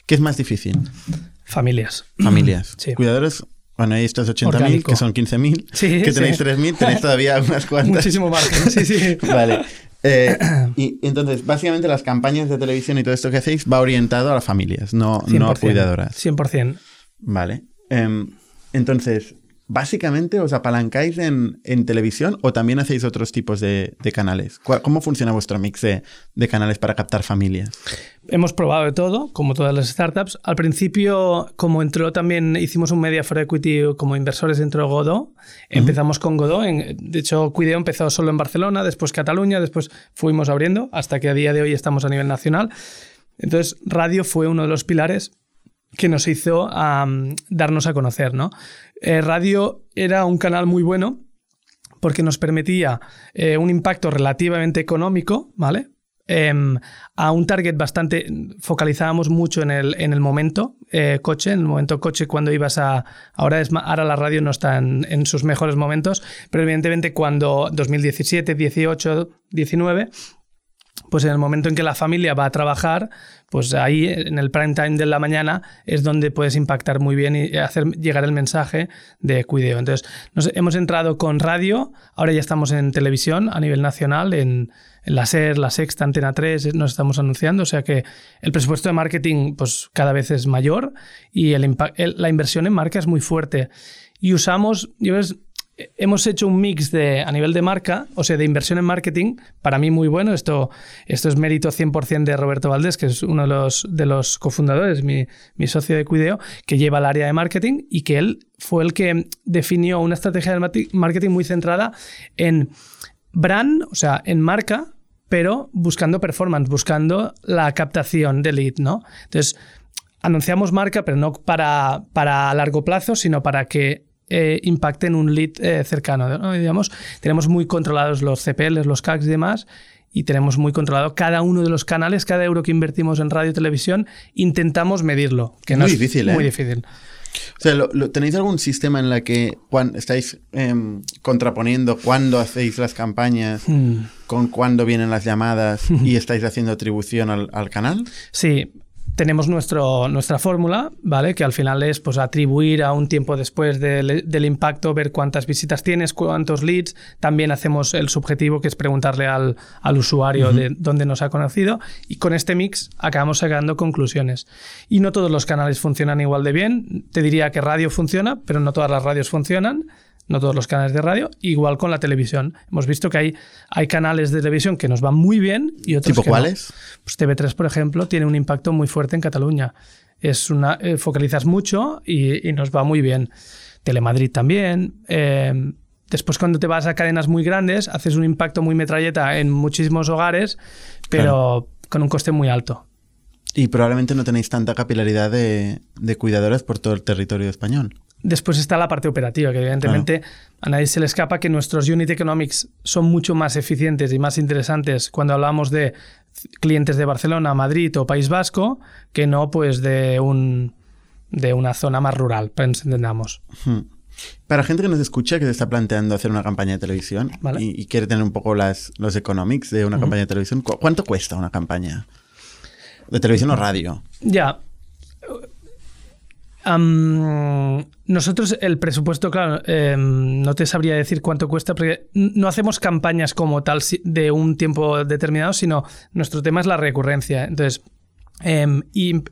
¿Qué es más difícil? Familias. Familias. Sí. Cuidadores bueno, ahí estos 80.000, que son 15.000, sí, que tenéis 3.000, tenéis todavía unas cuantas. Muchísimo margen, sí, sí. vale. Eh, y entonces, básicamente las campañas de televisión y todo esto que hacéis va orientado a las familias, no, no a cuidadoras. 100%. Vale. Em, entonces, básicamente os apalancáis en, televisión o también hacéis otros tipos de, canales. ¿Cómo funciona vuestro mix de, canales para captar familias? Hemos probado de todo, como todas las startups. Al principio, como entró también, hicimos un Media for Equity como inversores dentro de Godot. Empezamos con Godot. de hecho, Cuideo empezó solo en Barcelona, después Cataluña, después fuimos abriendo, hasta que a día de hoy estamos a nivel nacional. Entonces, radio fue uno de los pilares que nos hizo darnos a conocer, ¿no? Eh, radio era un canal muy bueno porque nos permitía eh, un impacto relativamente económico, ¿vale? Em, a un target bastante, focalizábamos mucho en el, en el momento eh, coche, en el momento coche cuando ibas a, ahora, es, ahora la radio no está en, en, sus mejores momentos, pero evidentemente cuando 2017, 18, 19, pues en el momento en que la familia va a trabajar, pues ahí en el prime time de la mañana es donde puedes impactar muy bien y hacer llegar el mensaje de cuideo. Entonces, nos hemos entrado con radio, ahora ya estamos en televisión a nivel nacional, en, la SER, la Sexta, Antena 3, nos estamos anunciando, o sea que el presupuesto de marketing pues cada vez es mayor y la inversión en marca es muy fuerte. Y usamos, yo ves, hemos hecho un mix de, a nivel de marca, o sea, de inversión en marketing, para mí muy bueno. Esto, esto es mérito 100% de Roberto Valdés, que es uno de los, cofundadores, mi, mi, socio de Cuideo, que lleva el área de marketing y que él fue el que definió una estrategia de marketing muy centrada en brand, o sea, en marca, pero buscando performance, buscando la captación de lead, ¿no? Entonces, anunciamos marca, pero no para, para largo plazo, sino para que eh, impacten un lead eh, cercano. ¿no? Digamos, tenemos muy controlados los CPLs, los CACs y demás, y tenemos muy controlado cada uno de los canales, cada euro que invertimos en radio y televisión, intentamos medirlo. Que muy no difícil, es ¿eh? Muy difícil. O sea, ¿lo, lo, tenéis algún sistema en la que estáis eh, contraponiendo cuándo hacéis las campañas Hmm. con cuándo vienen las llamadas y estáis haciendo atribución al, al canal? Sí, tenemos nuestro, nuestra fórmula, ¿vale? Que al final es pues, atribuir a un tiempo después del, del, impacto, ver cuántas visitas tienes, cuántos leads. También hacemos el subjetivo, que es preguntarle al, al usuario uh -huh. de dónde nos ha conocido. Y con este mix acabamos sacando conclusiones. Y no todos los canales funcionan igual de bien. Te diría que radio funciona, pero no todas las radios funcionan no todos los canales de radio, igual con la televisión. Hemos visto que hay, hay canales de televisión que nos van muy bien y otros ¿Tipo que cuáles? No. Pues TV3, por ejemplo, tiene un impacto muy fuerte en Cataluña. Es una, eh, focalizas mucho y, y, nos va muy bien. Telemadrid también. Eh, después, cuando te vas a cadenas muy grandes, haces un impacto muy metralleta en muchísimos hogares, pero claro. con un coste muy alto. Y probablemente no tenéis tanta capilaridad de, de cuidadoras por todo el territorio español. Después está la parte operativa, que evidentemente claro. a nadie se le escapa que nuestros unit economics son mucho más eficientes y más interesantes cuando hablamos de clientes de Barcelona, Madrid o País Vasco, que no pues de un de una zona más rural, entendamos. Hmm. Para gente que nos escucha, que se está planteando hacer una campaña de televisión vale. y, y, quiere tener un poco las, los economics de una uh -huh. campaña de televisión, ¿cu ¿cuánto cuesta una campaña? De televisión o radio. Ya. Nosotros el presupuesto, claro, eh, no te sabría decir cuánto cuesta porque no hacemos campañas como tal de un tiempo determinado, sino nuestro tema es la recurrencia. Entonces, eh, y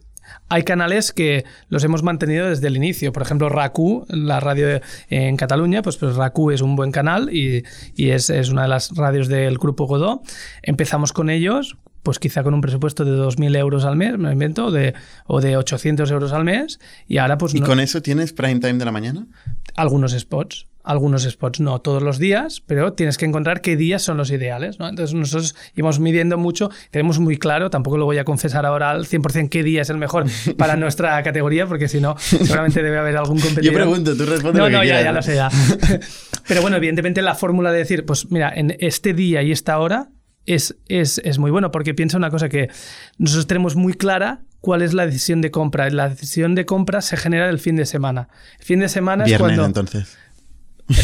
hay canales que los hemos mantenido desde el inicio. Por ejemplo, RACU, la radio en Cataluña, pues, pues RACU es un buen canal y, y es, es, una de las radios del Grupo Godó. Empezamos con ellos, pues quizá con un presupuesto de 2.000 euros al mes, me invento, o de, o de 800 euros al mes. Y ahora pues... ¿Y no, con eso tienes prime time de la mañana? Algunos spots. Algunos spots, no todos los días, pero tienes que encontrar qué días son los ideales. ¿no? Entonces nosotros íbamos midiendo mucho, tenemos muy claro, tampoco lo voy a confesar ahora al 100% qué día es el mejor para nuestra categoría, porque si no, seguramente debe haber algún competidor. Yo pregunto, tú respondes no, lo que no, quieras. ya, ya lo sé, ya. pero bueno, evidentemente la fórmula de decir, pues mira, en este día y esta hora es, es, es, muy bueno porque piensa una cosa que nosotros tenemos muy clara cuál es la decisión de compra. La decisión de compra se genera el fin de semana. El fin de semana Viernes, es cuando entonces.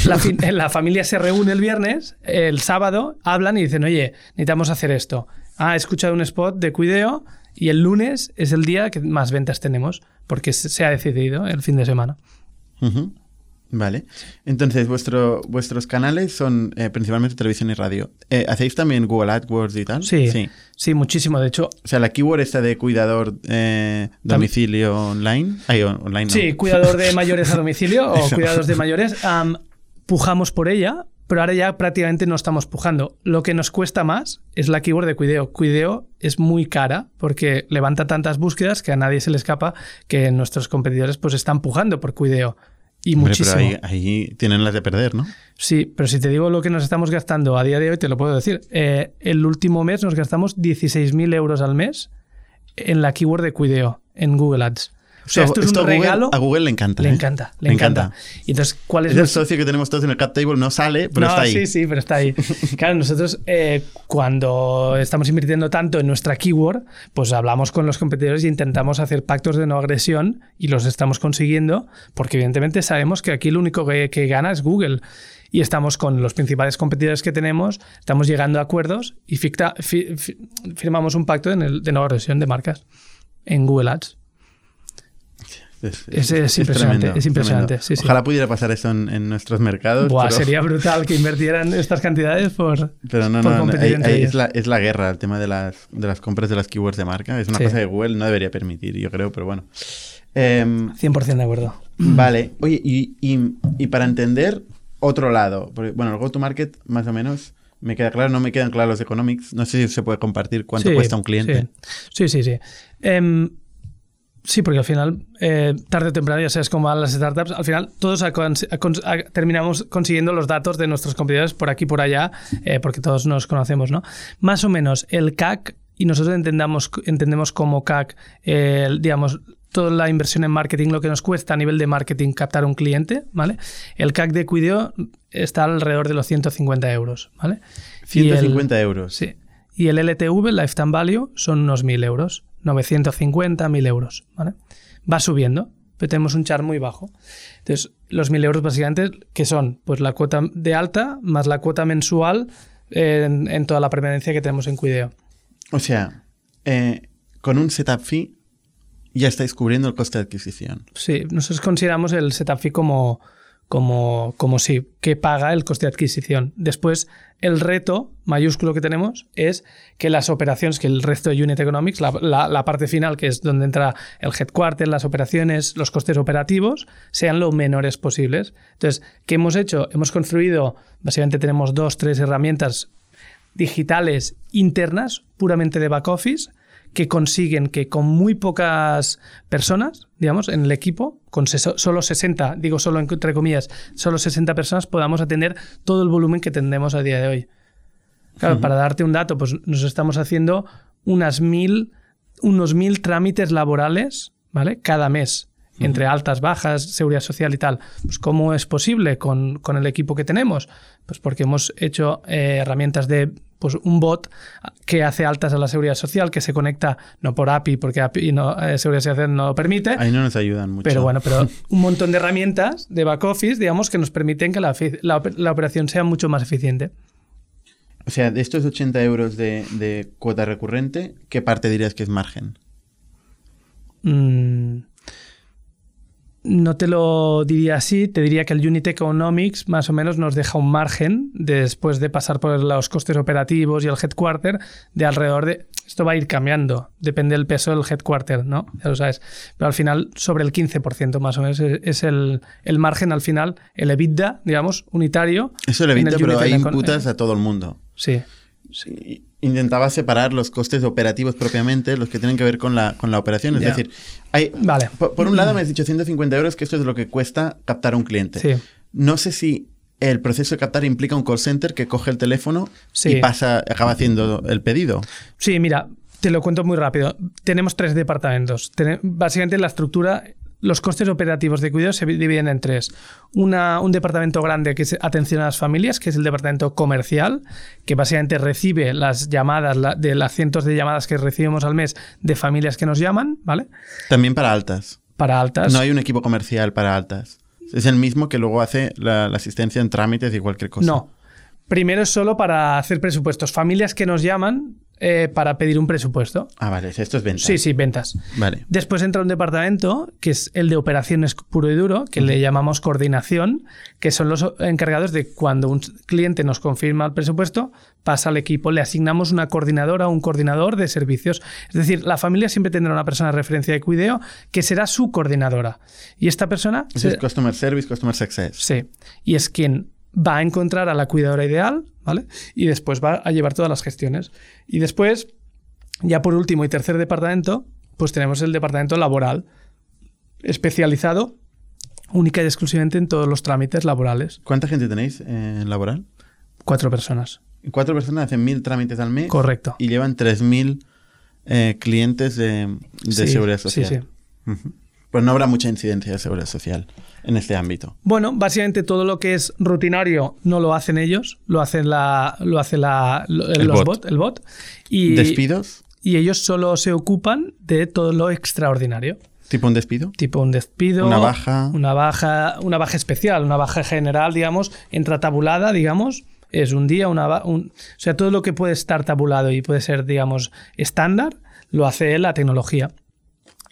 La, la, familia se reúne el viernes, el sábado hablan y dicen, oye, necesitamos hacer esto. Ah, he escuchado un spot de Cuideo y el lunes es el día que más ventas tenemos porque se ha decidido el fin de semana. Uh -huh. Vale. Entonces, vuestro, vuestros canales son eh, principalmente televisión y radio. Eh, ¿Hacéis también Google AdWords y tal? Sí, sí, sí. muchísimo. De hecho. O sea, la keyword esta de cuidador eh, domicilio online. Ay, online no. Sí, cuidador de mayores a domicilio o cuidados de mayores. Um, pujamos por ella, pero ahora ya prácticamente no estamos pujando. Lo que nos cuesta más es la keyword de Cuideo. Cuideo es muy cara porque levanta tantas búsquedas que a nadie se le escapa que nuestros competidores pues están pujando por Cuideo. Y Hombre, muchísimo. Pero ahí, ahí, tienen las de perder, ¿no? Sí, pero si te digo lo que nos estamos gastando a día de hoy, te lo puedo decir. Eh, el último mes nos gastamos 16.000 euros al mes en la keyword de Cuideo, en Google Ads. O sea, esto, es un a Google- regalo. a Google le encanta. Le ¿eh? encanta, le, encanta. Y entonces, ¿cuál es, Es el nuestro- socio que tenemos todos en el cap table, no sale, pero no, está ahí. Sí, sí, pero está ahí. Claro, nosotros eh, cuando estamos invirtiendo tanto en nuestra keyword, pues hablamos con los competidores y intentamos hacer pactos de no agresión y los estamos consiguiendo porque evidentemente sabemos que aquí lo único que, que gana es Google. Y estamos con los principales competidores que tenemos, estamos llegando a acuerdos y ficta- fi- fi- firmamos un pacto en el- de no agresión de marcas en Google Ads. Es, Es- es impresionante, tremendo, es impresionante, sí. Ojalá pudiera pasar eso en, en nuestros mercados. Buah, pero, sería brutal que invirtieran estas cantidades por, pero no, por no, ahí- es, la, es la guerra, el tema de las, de las compras de las keywords de marca. Es una Sí. cosa que Google no debería permitir, yo creo, pero bueno. Em, 100% de acuerdo. Vale, oye, y, y- y para entender otro lado, porque, bueno, el go-to-market más o menos me queda claro, no me quedan claros los economics, no sé si se puede compartir cuánto Sí, cuesta un cliente. Sí, sí, sí. sí. Em, sí, porque al final, eh, tarde o temprano, ya sabes cómo van las startups, al final todos cons- terminamos consiguiendo los datos de nuestros competidores por aquí y por allá, eh, porque todos nos conocemos, ¿no? Más o menos el CAC, y nosotros entendamos, entendemos como CAC, eh, digamos, toda la inversión en marketing, lo que nos cuesta a nivel de marketing captar un cliente, ¿vale? El CAC de Cuideo está alrededor de los 150 euros, ¿vale? Y el- 150 euros. Sí. Y el LTV, Lifetime Value, son unos 1.000 euros. 950, 1.000 euros. ¿vale? Va subiendo, pero tenemos un char muy bajo. Entonces, los 1.000 euros básicamente, que son pues la cuota de alta más la cuota mensual en, en toda la permanencia que tenemos en Cuideo. O sea, eh, con un setup fee ya estáis cubriendo el coste de adquisición. Sí, nosotros consideramos el setup fee como, como, como sí, que paga el coste de adquisición. Después, el reto mayúsculo que tenemos es que las operaciones, que el resto de Unit Economics, la, la- parte final, que es donde entra el headquarter, las operaciones, los costes operativos, sean lo menores posibles. Entonces, ¿qué hemos hecho? Hemos construido, básicamente tenemos dos, tres herramientas digitales internas, puramente de back office, que consiguen que con muy pocas personas, digamos, en el equipo, con solo 60, digo solo entre comillas, solo 60 personas, podamos atender todo el volumen que tendemos a día de hoy. Claro, para darte un dato, pues nos estamos haciendo unas mil, unos mil trámites laborales, ¿vale? Cada mes, entre altas, bajas, seguridad social y tal. Pues ¿cómo es posible con, con el equipo que tenemos? Pues porque hemos hecho eh, herramientas de pues un bot que hace altas a la seguridad social, que se conecta no por API, porque API no, eh, seguridad social no lo permite, Ahí no nos ayudan mucho. pero bueno, pero un montón de herramientas de back office, digamos, que nos permiten que la, la operación sea mucho más eficiente. O sea, de estos 80 euros de, de cuota recurrente, ¿qué parte dirías que es margen? Mm, no te lo diría así, te diría que el Unit Economics más o menos nos deja un margen después de pasar por los costes operativos y el headquarter de alrededor de... Esto va a ir cambiando, depende del peso del headquarter, ¿no? Ya lo sabes. Pero al final, sobre el 15% más o menos es, el, el margen al final, el EBITDA, digamos, unitario. Eso el evita, pero ahí imputas a todo el mundo. Sí. Sí, Intentaba separar los costes operativos propiamente, los que tienen que ver con la, con la operación. Es decir, hay, Vale. por, por un lado me has dicho 150 euros, que esto es lo que cuesta captar a un cliente. Sí. No sé si el proceso de captar implica un call center que coge el teléfono Sí. y pasa, acaba haciendo el pedido. Sí, mira, te lo cuento muy rápido. Tenemos tres departamentos. Básicamente la estructura, los costes operativos de cuidado se dividen en tres. Una, un departamento grande que es atención a las familias, que es el departamento comercial, que básicamente recibe las llamadas, la- de las cientos de llamadas que recibimos al mes de familias que nos llaman, ¿vale? También para altas. Para altas. No hay un equipo comercial para altas. Es el mismo que luego hace la, la asistencia en trámites y cualquier cosa. No. Primero es solo para hacer presupuestos. Familias que nos llaman eh, para pedir un presupuesto. Ah, vale, esto es venta. Sí, sí, ventas. Vale. Después entra un departamento que es el de operaciones puro y duro, que le llamamos coordinación, que son los encargados de cuando un cliente nos confirma el presupuesto, pasa al equipo, le asignamos una coordinadora o un coordinador de servicios. Es decir, la familia siempre tendrá una persona de referencia de cuideo que será su coordinadora. Y esta persona... Se- es Customer Service, Customer Success. Sí. Y es quien va a encontrar a la cuidadora ideal, ¿vale? Y después va a llevar todas las gestiones. Y después, ya por último y tercer departamento, pues tenemos el departamento laboral, especializado única y exclusivamente en todos los trámites laborales. ¿Cuánta gente tenéis eh, en laboral? Cuatro personas. Cuatro personas hacen mil trámites al mes Correcto. y llevan 3.000 eh, clientes de, de Sí, seguridad sí, social. sí. Ujú. Pues no habrá mucha incidencia de seguridad social en este ámbito. Bueno, básicamente todo lo que es rutinario no lo hacen ellos, lo hacen la, lo hace la, lo- El los bot. bot, el bot. Y, ¿Despidos? y ellos solo se ocupan de todo lo extraordinario. ¿Tipo un despido? Tipo un despido. Una baja. Una baja, una baja especial, una baja general, digamos, entra tabulada, digamos. Es un día, una un- o sea, todo lo que puede estar tabulado y puede ser, digamos, estándar, lo hace la tecnología.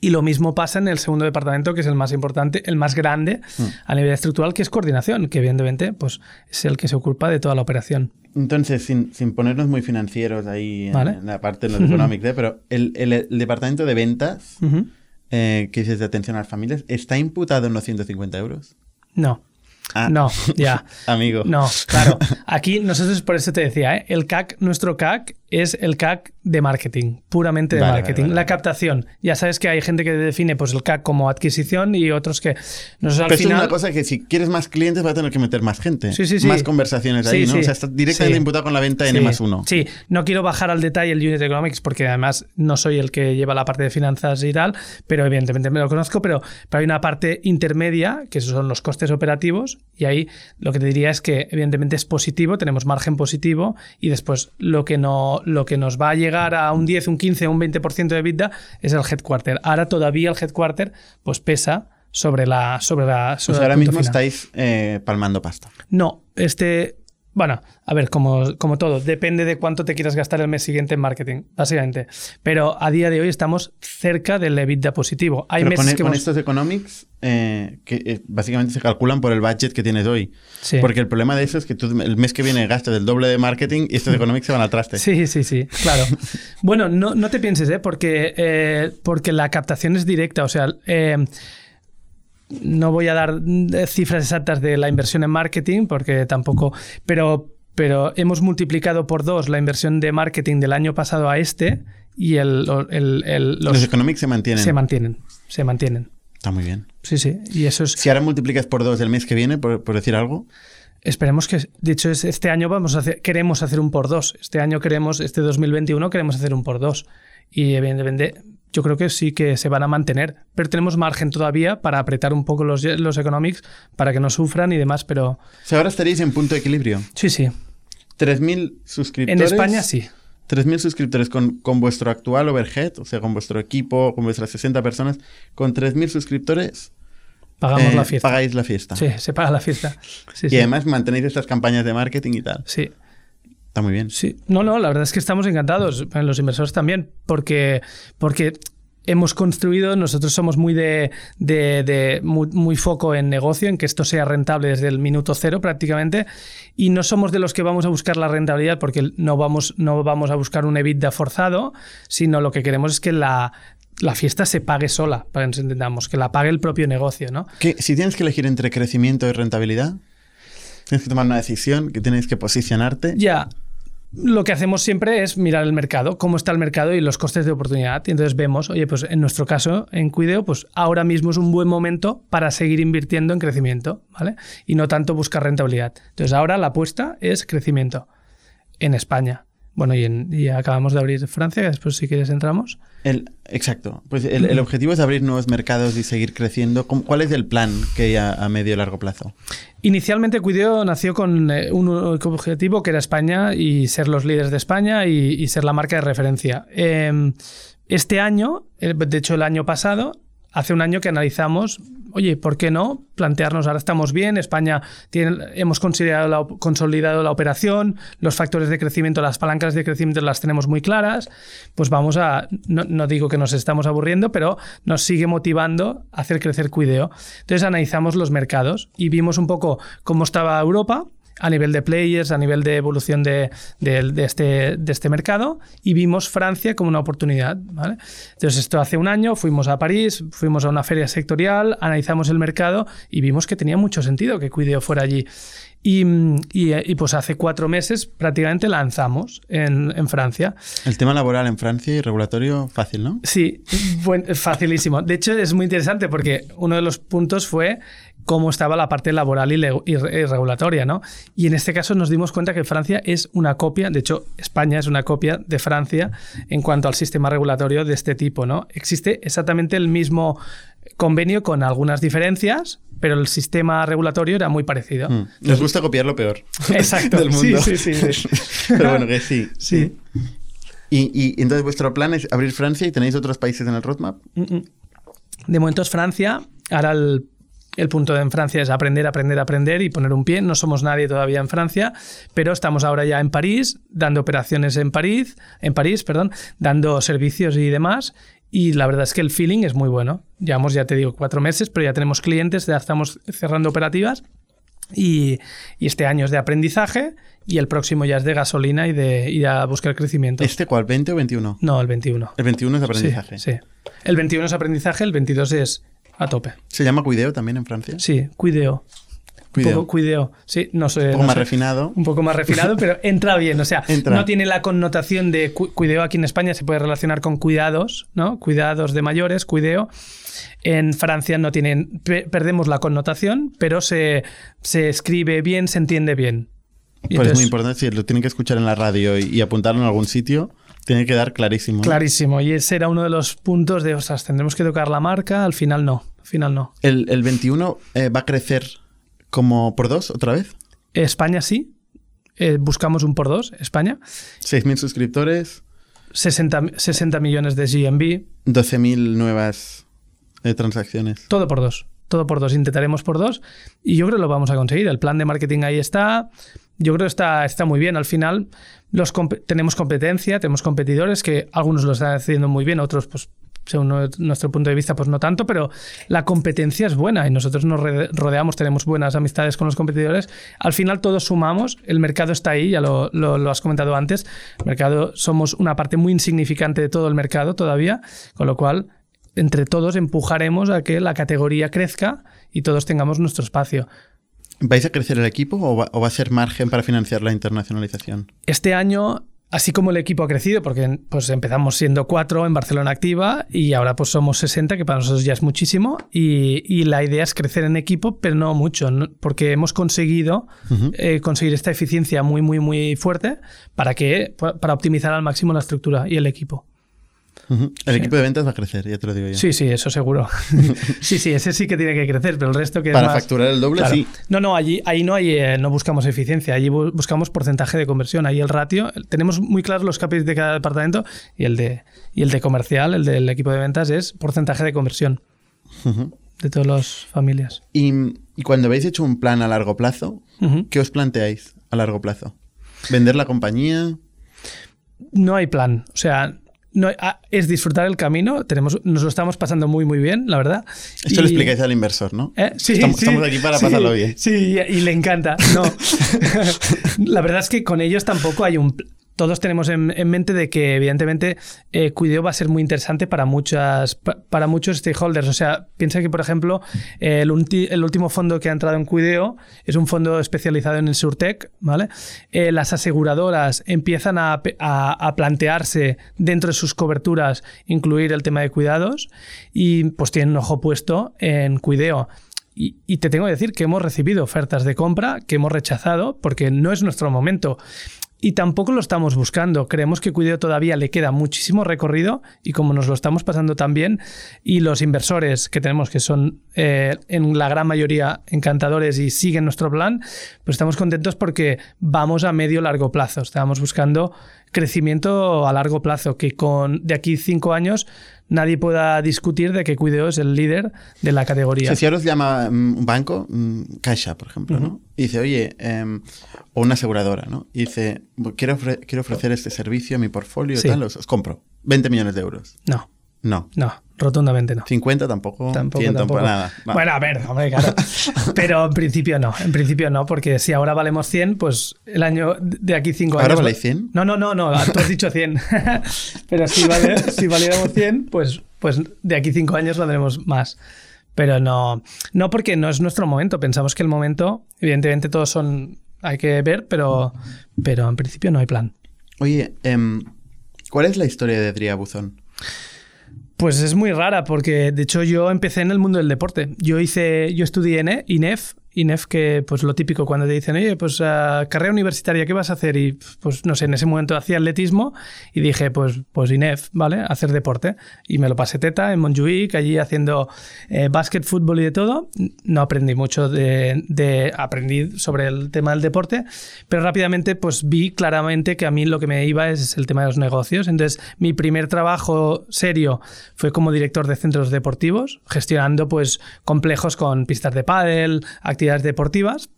Y lo mismo pasa en el segundo departamento, que es el más importante, el más grande Mm. a nivel estructural, que es coordinación, que evidentemente pues, es el que se ocupa de toda la operación. Entonces, sin, sin ponernos muy financieros ahí en, Vale. en la parte de los economics, ¿eh? pero el, el- el departamento de ventas, eh, que dices de atención a las familias, ¿está imputado en los 150 euros? No, Ah, no, ya. Amigo. No, claro. Aquí nosotros por eso te decía, ¿eh? el CAC, nuestro CAC es el CAC de marketing, puramente de Vale, marketing. vale, vale. La captación. Ya sabes que hay gente que define pues, el CAC como adquisición y otros que nosotros al Pero final... es una cosa que si quieres más clientes vas a tener que meter más gente. Sí, sí, sí. Más conversaciones ahí, ¿no? O sea, está directamente imputado con la venta N más uno. Sí, no quiero bajar al detalle el Unit Economics porque además no soy el que lleva la parte de finanzas y tal, pero evidentemente me lo conozco, pero, pero hay una parte intermedia que son los costes operativos y ahí lo que te diría es que evidentemente es positivo, tenemos margen positivo y después lo que, no, lo que nos va a llegar a un 10, un 15, un 20% de EBITDA es el headquarter. Ahora todavía el headquarter pues pesa sobre la sobre la sobre el ahora mismo final. estáis eh, palmando pasta. No, este. Bueno, a ver, como, como todo, depende de cuánto te quieras gastar el mes siguiente en marketing, básicamente. Pero a día de hoy estamos cerca del EBITDA positivo. Hay Pero meses con, que con hemos- estos economics, eh, que eh, básicamente se calculan por el budget que tienes hoy. Sí. Porque el problema de eso es que tú el mes que viene gastas el doble de marketing y estos economics se van al traste. Sí, sí, sí, claro. bueno, no, no te pienses, ¿eh? Porque, eh, porque la captación es directa. O sea, eh, no voy a dar eh, cifras exactas de la inversión en marketing, porque tampoco. Pero, pero hemos multiplicado por dos la inversión de marketing del año pasado a este y el, el- el- los, Los economics se mantienen. se mantienen. Se mantienen. Está muy bien. Sí, sí. Y eso es. Si ahora multiplicas por dos el mes que viene, por, por decir algo, Esperemos que, de hecho, es- este año vamos a hacer, queremos hacer un por dos. Este año queremos, este 2021 queremos hacer un por dos. Y evidentemente, yo creo que sí que se van a mantener. Pero tenemos margen todavía para apretar un poco los, los economics para que no sufran y demás. Pero o sea, ahora estaréis en punto de equilibrio. sí, sí. 3.000 suscriptores. En España sí. 3.000 suscriptores con, con vuestro actual overhead, o sea, con vuestro equipo, con vuestras 60 personas, con 3.000 suscriptores, Pagamos eh, la fiesta. pagáis la fiesta. Sí, se paga la fiesta. Sí, y sí. además mantenéis estas campañas de marketing y tal. Sí. Está muy bien. Sí, no, no, la verdad es que estamos encantados, los inversores también, porque, porque hemos construido, nosotros somos muy de, de- de- muy, muy foco en negocio, en que esto sea rentable desde el minuto cero prácticamente, y no somos de los que vamos a buscar la rentabilidad porque no vamos, no vamos a buscar un EBITDA forzado, sino lo que queremos es que la, la fiesta se pague sola, para que nos entendamos, que la pague el propio negocio, ¿no? Que si tienes que elegir entre crecimiento y rentabilidad, tienes que tomar una decisión, que tienes que posicionarte. Ya. Lo que hacemos siempre es mirar el mercado, cómo está el mercado y los costes de oportunidad. Y entonces vemos, oye, pues en nuestro caso, en Cuideo, pues ahora mismo es un buen momento para seguir invirtiendo en crecimiento, ¿vale? Y no tanto buscar rentabilidad. Entonces ahora la apuesta es crecimiento en España. Bueno, y, en- y acabamos de abrir Francia, que después si quieres entramos. El, exacto. Pues el, el objetivo es abrir nuevos mercados y seguir creciendo. ¿Cómo- ¿Cuál es el plan que hay a, a medio y largo plazo? Inicialmente Cuideo nació con eh, un único objetivo que era España y ser los líderes de España y, y ser la marca de referencia. Eh, este año, eh, de hecho el año pasado, hace un año que analizamos, oye, ¿por qué no plantearnos, ahora estamos bien, España hemos considerado la consolidado la operación, los factores de crecimiento, las palancas de crecimiento las tenemos muy claras, pues vamos a, no, no digo que nos estamos aburriendo, pero nos sigue motivando a hacer crecer Cuideo. Entonces analizamos los mercados y vimos un poco cómo estaba Europa, a nivel de players, a nivel de evolución de, de- de este, de este mercado y vimos Francia como una oportunidad. ¿vale? Entonces, esto hace un año fuimos a París, fuimos a una feria sectorial, analizamos el mercado y vimos que tenía mucho sentido que Cuideo fuera allí. Y, y, y, pues hace cuatro meses prácticamente lanzamos en, en, Francia. El tema laboral en Francia y regulatorio fácil, ¿no? Sí, buen, facilísimo. De hecho, es muy interesante porque uno de los puntos fue cómo estaba la parte laboral y, y, y, regulatoria, ¿no? Y en este caso nos dimos cuenta que Francia es una copia, de hecho España es una copia de Francia en cuanto al sistema regulatorio de este tipo, ¿no? Existe exactamente el mismo convenio con algunas diferencias, pero el sistema regulatorio era muy parecido. Mm. Nos gusta copiar lo peor Exacto. del mundo. Sí, sí, sí. pero bueno, que sí. Sí. Y, y, entonces vuestro plan es abrir Francia y tenéis otros países en el roadmap. De momento es Francia. Ahora el, el punto en Francia es aprender, aprender, aprender y poner un pie. No somos nadie todavía en Francia, pero estamos ahora ya en París, dando operaciones en París, en París, perdón, dando servicios y demás. Y la verdad es que el feeling es muy bueno. Llevamos, ya te digo, cuatro meses, pero ya tenemos clientes, ya estamos cerrando operativas. Y, y, este año es de aprendizaje y el próximo ya es de gasolina y de ir a buscar crecimiento. ¿Este cuál? ¿20 o 21? No, el 21. El 21 es de aprendizaje. Sí, sí. El 21 es aprendizaje, el 22 es a tope. ¿Se llama Cuideo también en Francia? Sí, Cuideo. Cuideo. Un poco cuideo. Sí, no sé. Un poco no más sé. refinado. Un poco más refinado, pero entra bien. O sea, Entra. no tiene la connotación de cu cuideo aquí en España, se puede relacionar con cuidados, ¿no? Cuidados de mayores, cuideo. En Francia no tienen, pe perdemos la connotación, pero se, se escribe bien, se entiende bien. Y Pues es muy importante, si lo tienen que escuchar en la radio y, y apuntarlo en algún sitio, tiene que dar clarísimo. ¿no? Clarísimo. Y ese era uno de los puntos de, ostras, tendremos que tocar la marca, al final no. Al final no. El, el 21 eh, va a crecer como por dos otra vez. España sí. Eh, buscamos un por dos, España. 6.000 suscriptores, 60, 60 millones de GMB, 12.000 nuevas eh, transacciones. todo por dos. Todo por dos. Intentaremos por dos. Y yo creo que lo vamos a conseguir. El plan de marketing ahí está. Yo creo que está, está muy bien. Al final los tenemos competencia, tenemos competidores que algunos lo están haciendo muy bien, otros, pues, según nuestro punto de vista, pues no tanto, pero la competencia es buena y nosotros nos rodeamos, tenemos buenas amistades con los competidores. Al final todos sumamos, el mercado está ahí, ya lo, lo, has comentado antes. Mercado somos una parte muy insignificante de todo el mercado todavía, con lo cual entre todos empujaremos a que la categoría crezca y todos tengamos nuestro espacio. ¿Vais a crecer el equipo o va, o va, a ser margen para financiar la internacionalización? Este año, así como el equipo ha crecido, porque pues empezamos siendo cuatro en Barcelona Activa y ahora pues somos 60, que para nosotros ya es muchísimo, y, y la idea es crecer en equipo, pero no mucho, ¿no? porque hemos conseguido uh -huh. eh, conseguir esta eficiencia muy, muy, muy fuerte para, que, para optimizar al máximo la estructura y el equipo. Uh -huh. El sí. equipo de ventas va a crecer, ya te lo digo yo. Sí, sí, eso seguro. sí, sí, ese sí que tiene que crecer, pero el resto que Para es más... facturar el doble, Claro. sí. No, no, allí, ahí no, hay, eh, no buscamos eficiencia, allí bu- buscamos porcentaje de conversión. Ahí el ratio, tenemos muy claros los KPIs de cada departamento y el de, y el de comercial, el del equipo de ventas, es porcentaje de conversión Uh -huh. de todas las familias. y, y cuando habéis hecho un plan a largo plazo. ¿qué os planteáis a largo plazo? ¿Vender la compañía? No hay plan, o sea, no ah, es disfrutar el camino, tenemos, nos lo estamos pasando muy, muy bien, la verdad. Esto lo Y- explicáis al inversor, ¿no? ¿Eh? Sí, estamos, sí, estamos aquí para sí, pasarlo bien. Sí, y, y le encanta. No. la verdad es que con ellos tampoco hay un. Todos tenemos en, en mente de que, evidentemente, eh, Cuideo va a ser muy interesante para, muchas, pa- para muchos stakeholders. O sea, piensa que, por ejemplo, el, último fondo que ha entrado en Cuideo es un fondo especializado en el Surtech, ¿vale? Eh, las aseguradoras empiezan a, a- plantearse dentro de sus coberturas incluir el tema de cuidados y pues tienen un ojo puesto en Cuideo. Y te tengo que decir que hemos recibido ofertas de compra que hemos rechazado porque no es nuestro momento. Y tampoco lo estamos buscando. Creemos que Cuideo todavía le queda muchísimo recorrido y como nos lo estamos pasando tan bien y los inversores que tenemos, que son eh, en la gran mayoría encantadores y siguen nuestro plan, pues estamos contentos porque vamos a medio largo plazo. Estamos buscando crecimiento a largo plazo, que con de aquí cinco años nadie pueda discutir de que Cuideo es el líder de la O categoría. sea, si ahora os llama mm, un banco, mm, Caixa, por ejemplo, ¿no? Y dice, oye, em, o una aseguradora, ¿no? Y dice, quiero, ofre- quiero ofrecer este servicio a mi portfolio, Sí. tal, os, os compro. 20 millones de euros. No, No. no, rotundamente no. 50 tampoco. Tampoco, 100 tampoco. nada. No. Bueno, a ver, hombre, claro. Pero en principio no, en principio no, porque si ahora valemos 100, pues el año de aquí 5 años... ¿Ahora valéis 100? No, no, no, no, tú has dicho 100. Pero si, vale, si valiéramos 100, pues, pues de aquí 5 años valdremos más. pero no, no porque no es nuestro momento. Pensamos que el momento, evidentemente todos son, hay que ver, pero, pero en principio no hay plan. Oye, em, ¿cuál es la historia de Adrià Buzón? Pues es muy rara porque de hecho yo empecé en el mundo del deporte. Yo hice, yo estudié en INEF, INEF que pues lo típico cuando te dicen, oye, pues uh, carrera universitaria, ¿qué vas a hacer? Y pues no sé, en ese momento hacía atletismo y dije, pues, pues INEF, ¿vale? Hacer deporte. Y me lo pasé teta en Montjuic, allí haciendo eh, básquet, fútbol y de todo. No aprendí mucho de, de, aprendí sobre el tema del deporte, pero rápidamente pues vi claramente que a mí lo que me iba es el tema de los negocios. Entonces mi primer trabajo serio fue como director de centros deportivos, gestionando pues complejos con pistas de pádel, actividades deportivas.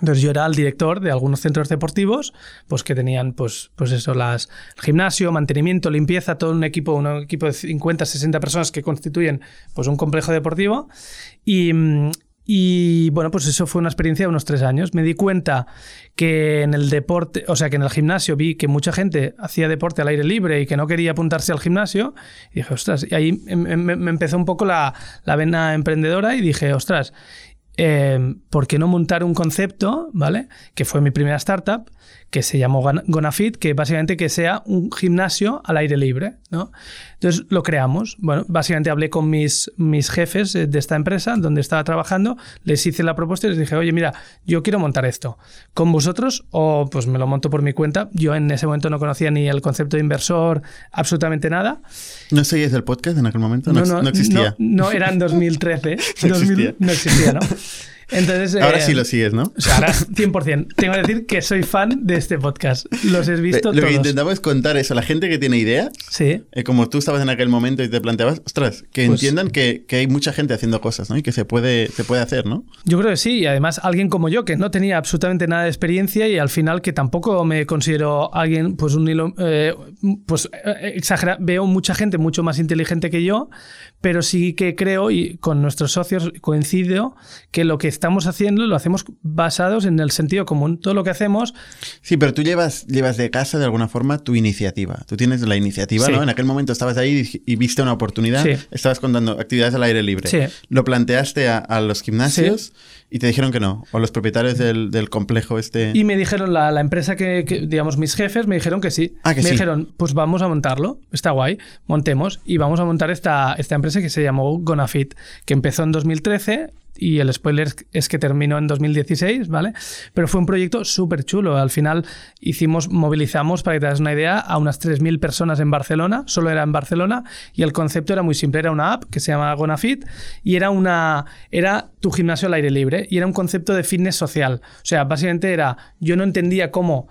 Entonces yo era el director de algunos centros deportivos, pues que tenían, pues, pues eso, las gimnasio, mantenimiento, limpieza, todo un equipo, un equipo de 50, 60 personas que constituyen pues un complejo deportivo. Y, y bueno, pues eso fue una experiencia de unos tres años. Me di cuenta que en el deporte, o sea, que en el gimnasio vi que mucha gente hacía deporte al aire libre y que no quería apuntarse al gimnasio. Y dije, ostras, y ahí me, empezó un poco la, la vena emprendedora y dije, ostras, eh, ¿por qué no montar un concepto, ¿vale? Que fue mi primera startup, que se llamó Gonafit, que básicamente que sea un gimnasio al aire libre, ¿no? Entonces lo creamos. Bueno, básicamente hablé con mis, mis jefes de esta empresa donde estaba trabajando, les hice la propuesta y les dije, oye, mira, yo quiero montar esto. ¿Con vosotros o pues me lo monto por mi cuenta? Yo en ese momento no conocía ni el concepto de inversor, absolutamente nada. ¿No seguías el podcast en aquel momento? No, no, existía. No, era en 2013. no, existía. no existía, ¿no? Ahora sí eh, lo sigues, ¿no? O sea, ahora 100%. Tengo que decir que soy fan de este podcast. Los he visto Lo todos. que intentamos es contar eso. La gente que tiene idea, sí. Eh, como tú estabas en aquel momento y te planteabas, ostras, que pues entiendan que, que, hay mucha gente haciendo cosas, ¿no? Y que se puede, se puede hacer, ¿no? Yo creo que sí. Y además alguien como yo, que no tenía absolutamente nada de experiencia y al final que tampoco me considero alguien, pues un hilo, eh, pues exagera. Veo mucha gente mucho más inteligente que yo, pero sí que creo, y con nuestros socios coincido, que lo que estamos haciendo lo hacemos basados en el sentido común. Todo lo que hacemos... Sí, pero tú llevas, llevas de casa de alguna forma tu iniciativa. Tú tienes la iniciativa, ¿no? En aquel momento estabas ahí y, viste una oportunidad, estabas contando actividades al aire libre. Lo planteaste a, los gimnasios y te dijeron que no, o los propietarios del, complejo este... Y me dijeron, la, empresa que, digamos, mis jefes me dijeron que sí. Ah, que me dijeron, pues vamos a montarlo, está guay, montemos y vamos a montar esta, esta empresa que se llamó Gonafit, que empezó en 2013 y el spoiler es que terminó en 2016, ¿vale? Pero fue un proyecto súper chulo. Al final hicimos, movilizamos, para que te das una idea, a unas 3.000 personas en Barcelona, solo era en Barcelona, y el concepto era muy simple. Era una app que se llama Gonafit y era, una, era tu gimnasio al aire libre y era un concepto de fitness social. O sea, básicamente era, yo no entendía cómo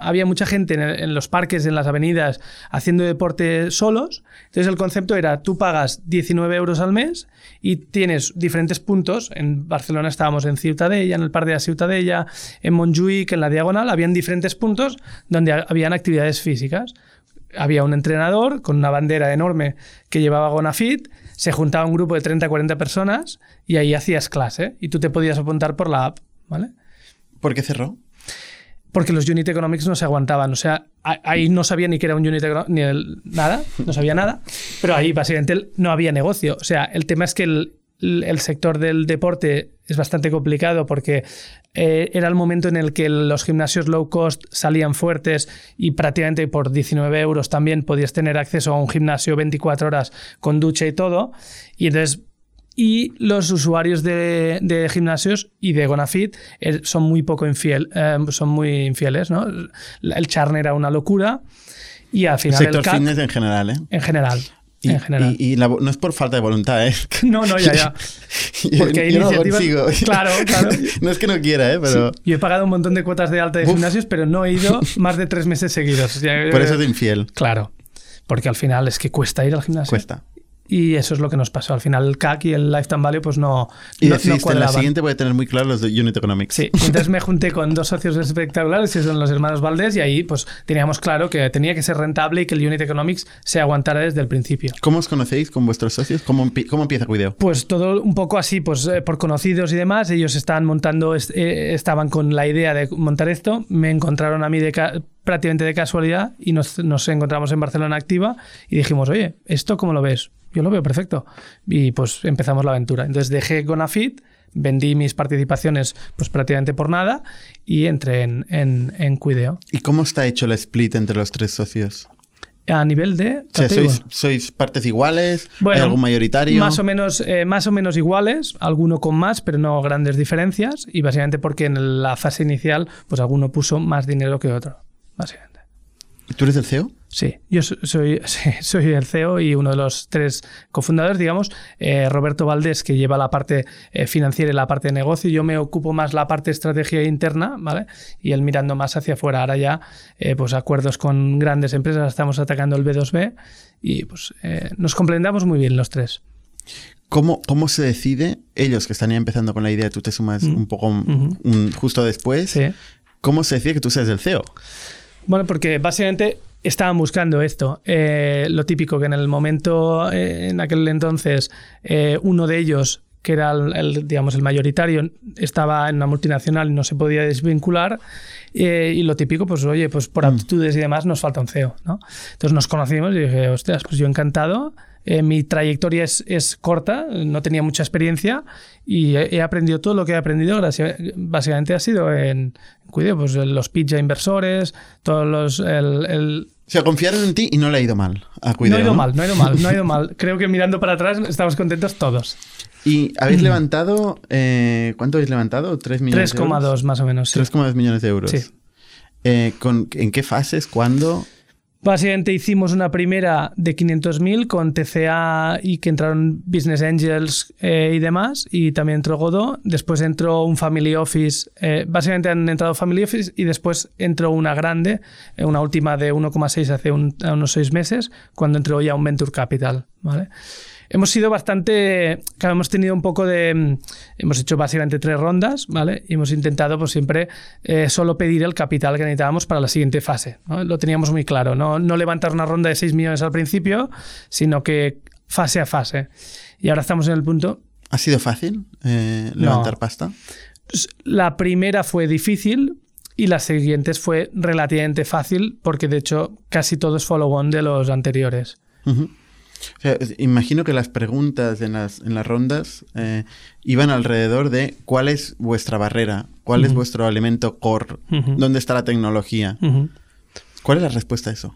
había mucha gente en, los parques, en las avenidas, haciendo deporte solos. Entonces el concepto era, tú pagas 19 euros al mes y tienes diferentes puntos. En Barcelona estábamos en Ciutadella, en el Parque de la Ciutadella, en Montjuic, en la Diagonal, habían diferentes puntos donde habían actividades físicas. Había un entrenador con una bandera enorme que llevaba Gonafit, se juntaba un grupo de 30 40 personas y ahí hacías clase y tú te podías apuntar por la app, ¿vale? ¿Por qué cerró? Porque los unit economics no se aguantaban. O sea, ahí no sabía ni que era un unit ni nada, no sabía nada, pero ahí básicamente no había negocio. O sea, el tema es que el, sector del deporte es bastante complicado porque eh, era el momento en el que los gimnasios low cost salían fuertes y prácticamente por 19 euros también podías tener acceso a un gimnasio 24 horas con ducha y todo. Y entonces y los usuarios de, gimnasios y de Gonafit eh, son muy poco infiel, eh, son muy infieles, ¿no? El charn era una locura y al final el sector fitness en general, ¿eh? En general. Y, en general. y, no es por falta de voluntad, ¿eh? No, no, ya, ya. Porque hay iniciativas... No claro, claro. no es que no quiera, ¿eh? Pero... Yo he pagado un montón de cuotas de alta de gimnasios, pero no he ido más de tres meses seguidos. por eso es infiel. Claro. Porque al final es que cuesta ir al gimnasio. Cuesta. Y eso es lo que nos pasó. Al final el CAC y el Lifetime Value pues no Y no, decidiste, en la siguiente voy a tener muy claro los de Unit Economics. Sí, entonces me junté con dos socios espectaculares, que son los hermanos Valdés, y ahí pues teníamos claro que tenía que ser rentable y que el Unit Economics se aguantara desde el principio. ¿Cómo os conocéis con vuestros socios? ¿Cómo, cómo empieza Cuideo? Pues todo un poco así, pues eh, por conocidos y demás. Ellos estaban montando, eh, estaban con la idea de montar esto. Me encontraron a mí de prácticamente de casualidad y nos, nos encontramos en Barcelona Activa y dijimos, oye, ¿esto cómo lo ves? Yo lo veo perfecto. Y pues empezamos la aventura. Entonces dejé Gonafit, vendí mis participaciones pues prácticamente por nada y entré en, en, en Cuideo. ¿Y cómo está hecho el split entre los tres socios? A nivel de... O sea, sois, sois partes iguales? ¿Hay Bueno, algún mayoritario? Más o, menos, eh, más o menos iguales, alguno con más, pero no grandes diferencias. Y básicamente porque en la fase inicial, pues alguno puso más dinero que otro. Básicamente. ¿Tú eres el CEO? Sí, yo so- soy, soy el CEO y uno de los tres cofundadores, digamos, eh, Roberto Valdés, que lleva la parte eh, financiera y la parte de negocio, yo me ocupo más la parte de estrategia interna, ¿vale? Y él mirando más hacia afuera. Ahora ya, eh, pues acuerdos con grandes empresas, estamos atacando el B2B y pues nos complementamos muy bien los tres. ¿Cómo, ¿Cómo se decide, ellos que están ya empezando con la idea, tú te sumas un poco un- justo después, Sí. ¿cómo se decide que tú seas el CEO? Bueno, porque básicamente estaban buscando esto. Eh, lo típico que en el momento, eh, en aquel entonces, eh, uno de ellos, que era el, el, digamos, el mayoritario, estaba en una multinacional y no se podía desvincular. y lo típico, pues oye, pues por aptitudes y demás nos falta un CEO, ¿no? Entonces nos conocimos y dije, ostras, pues yo encantado. Eh, mi trayectoria es, es corta, no tenía mucha experiencia y he, he aprendido todo lo que he aprendido, gracias, básicamente ha sido en, Cuideo, pues los pitch a inversores, todos los... El, el- O sea, confiaron en ti y no le ha ido mal a no Cuideo, ha ido ¿no? mal, no ha ido mal, no ha ido mal. Creo que mirando para atrás estamos contentos todos. Y habéis levantado, eh, ¿cuánto habéis levantado? ¿3 millones de euros? 3,2 más o menos. sí. 3,2 millones de euros. Sí. Eh, ¿con, ¿En qué fases? ¿Cuándo? Básicamente hicimos una primera de 500.000 con TCA y que entraron Business Angels eh, y demás, y también entró Godot. Después entró un Family Office. eh, básicamente han entrado Family Office y después entró una grande, eh, una última de 1,6 hace unos seis meses, cuando entró ya un Venture Capital. ¿vale? Hemos sido bastante. Claro, hemos tenido un poco de. mm, Hemos hecho básicamente tres rondas, ¿vale? Y hemos intentado, pues siempre, eh, solo pedir el capital que necesitábamos para la siguiente fase. ¿no? Lo teníamos muy claro. No, no levantar una ronda de 6 millones al principio, sino que fase a fase. Y ahora estamos en el punto. ¿Ha sido fácil eh, levantar pasta? pues, La primera fue difícil y las siguientes fue relativamente fácil, porque de hecho casi todo es follow-on de los anteriores. Ujú. O sea, es- imagino que las preguntas en las, en las rondas eh, iban alrededor de cuál es vuestra barrera, cuál es vuestro elemento core, dónde está la tecnología. ¿Cuál es la respuesta a eso?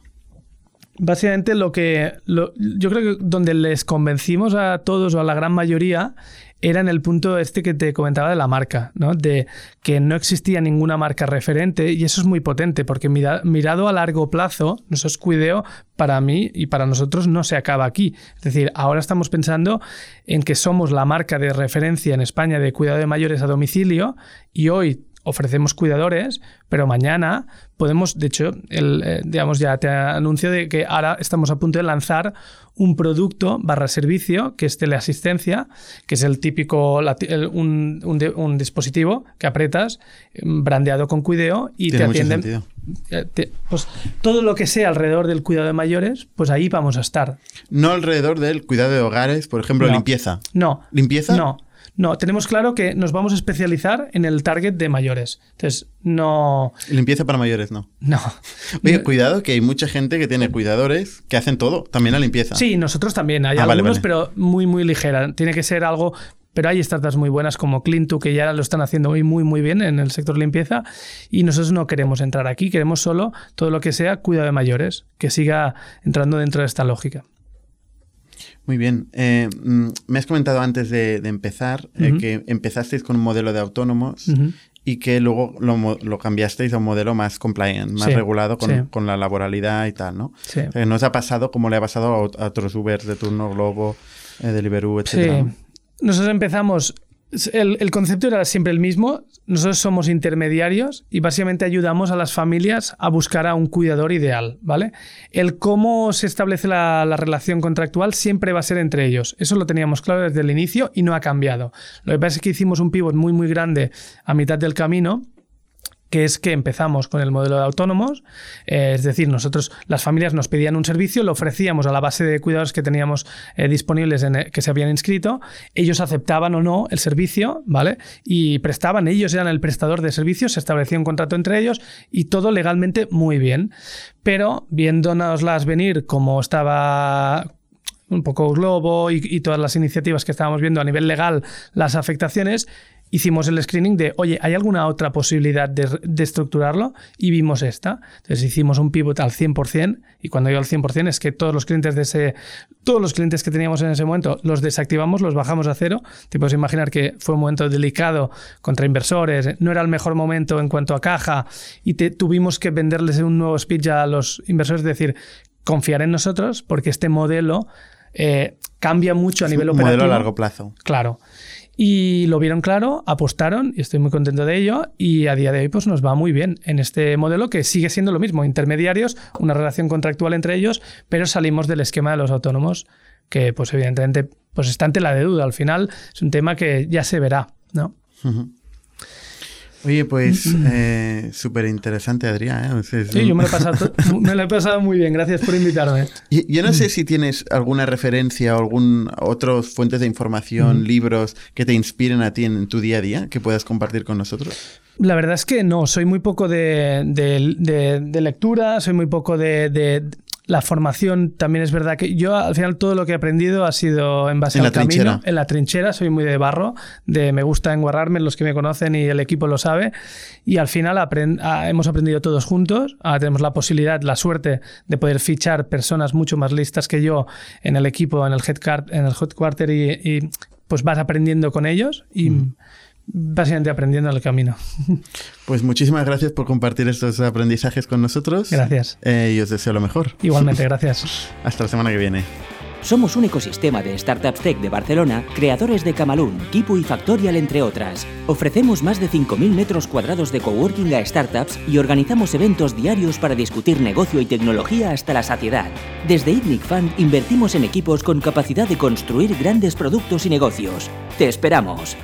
Básicamente lo que lo- yo creo que donde les convencimos a todos o a la gran mayoría era en el punto este que te comentaba de la marca, ¿no? De que no existía ninguna marca referente y eso es muy potente porque mira- mirado a largo plazo, nosotros Cuideo para mí y para nosotros no se acaba aquí. Es decir, ahora estamos pensando en que somos la marca de referencia en España de cuidado de mayores a domicilio y hoy ofrecemos cuidadores, pero mañana podemos, de hecho, el, eh, digamos, ya te anuncio de que ahora estamos a punto de lanzar un producto barra servicio que es teleasistencia, que es el típico, la ti- el- un, un de- un dispositivo que apretas, eh, brandeado con cuideo y Tiene te atienden. eh, te- pues todo lo que sea alrededor del cuidado de mayores, pues ahí vamos a estar. No alrededor del cuidado de hogares, por ejemplo, No. limpieza. No. ¿Limpieza? No. No, tenemos claro que nos vamos a especializar en el target de mayores. Entonces, no. Limpieza para mayores, no. No. Oye, cuidado que hay mucha gente que tiene cuidadores que hacen todo, también la limpieza. Sí, nosotros también. Hay Ah, vale, algunos, vale. pero muy, muy ligera. Tiene que ser algo. Pero hay startups muy buenas como Clintu que ya lo están haciendo muy, muy, muy bien en el sector limpieza. Y nosotros no queremos entrar aquí. Queremos solo todo lo que sea cuidado de mayores, que siga entrando dentro de esta lógica. Muy bien. Eh, mm, me has comentado antes de, de empezar eh, que empezasteis con un modelo de autónomos y que luego lo, lo cambiasteis a un modelo más compliant, más Sí, regulado con, sí. con la laboralidad y tal, ¿no? Sí. O sea, ¿No os ha pasado como le ha pasado a otros Ubers de turno Globo, eh, Deliveroo, etcétera? Sí. Nosotros empezamos. El, concepto era siempre el mismo. Nosotros somos intermediarios y básicamente ayudamos a las familias a buscar a un cuidador ideal, ¿vale? El cómo se establece la, la relación contractual siempre va a ser entre ellos. Eso lo teníamos claro desde el inicio y no ha cambiado. Lo que pasa es que hicimos un pivot muy, muy grande a mitad del camino que es que empezamos con el modelo de autónomos, eh, es decir, nosotros, las familias nos pedían un servicio, lo ofrecíamos a la base de cuidados que teníamos eh, disponibles el- que se habían inscrito, ellos aceptaban o no el servicio, ¿vale? Y prestaban, ellos eran el prestador de servicios, se establecía un contrato entre ellos y todo legalmente muy bien. Pero viéndonoslas venir como estaba un poco Globo y todas las iniciativas que estábamos viendo a nivel legal, las afectaciones, hicimos el screening de, oye, ¿hay alguna otra posibilidad de, de, estructurarlo? Y vimos esta. Entonces hicimos un pivot al 100%, y cuando digo al 100% es que todos los clientes de ese, todos los clientes que teníamos en ese momento los desactivamos, los bajamos a cero. Te puedes imaginar que fue un momento delicado contra inversores, no era el mejor momento en cuanto a caja, y te, tuvimos que venderles un nuevo speech a los inversores, es decir, confiar en nosotros, porque este modelo eh, cambia mucho a nivel un operativo. Modelo a largo plazo. Claro. Y lo vieron claro, apostaron y estoy muy contento de ello y a día de hoy pues nos va muy bien en este modelo que sigue siendo lo mismo, intermediarios, una relación contractual entre ellos, pero salimos del esquema de los autónomos que pues evidentemente pues está ante la de duda, al final es un tema que ya se verá, ¿no? Oye, pues eh, súper interesante, Adrián. ¿eh? Sí, yo me lo, he pasado, me lo he pasado muy bien. Gracias por invitarme. Y, yo no sé si tienes alguna referencia o algún otros fuentes de información, mm. libros que te inspiren a ti en, en, tu día a día que puedas compartir con nosotros. La verdad es que no, soy muy poco de, de, de, de lectura, soy muy poco de, la formación también es verdad que yo al final todo lo que he aprendido ha sido en base en al la camino, trinchera. en la trinchera, soy muy de barro, de me gusta enguarrarme, los que me conocen y el equipo lo sabe, y al final aprend ah, hemos aprendido todos juntos, ahora tenemos la posibilidad, la suerte de poder fichar personas mucho más listas que yo en el equipo, en el, headquarter, en el headquarter y, y pues vas aprendiendo con ellos y... Mm básicamente aprendiendo en el camino. Pues muchísimas gracias por compartir estos aprendizajes con nosotros. Gracias. Eh, y os deseo lo mejor. Igualmente, gracias. Hasta la semana que viene. Somos un ecosistema de startups tech de Barcelona, creadores de Camalún, Kipu y Factorial, entre otras. Ofrecemos más de 5.000 metros cuadrados de coworking a startups y organizamos eventos diarios para discutir negocio y tecnología hasta la saciedad. Desde ITNIC Fund invertimos en equipos con capacidad de construir grandes productos y negocios. ¡Te esperamos!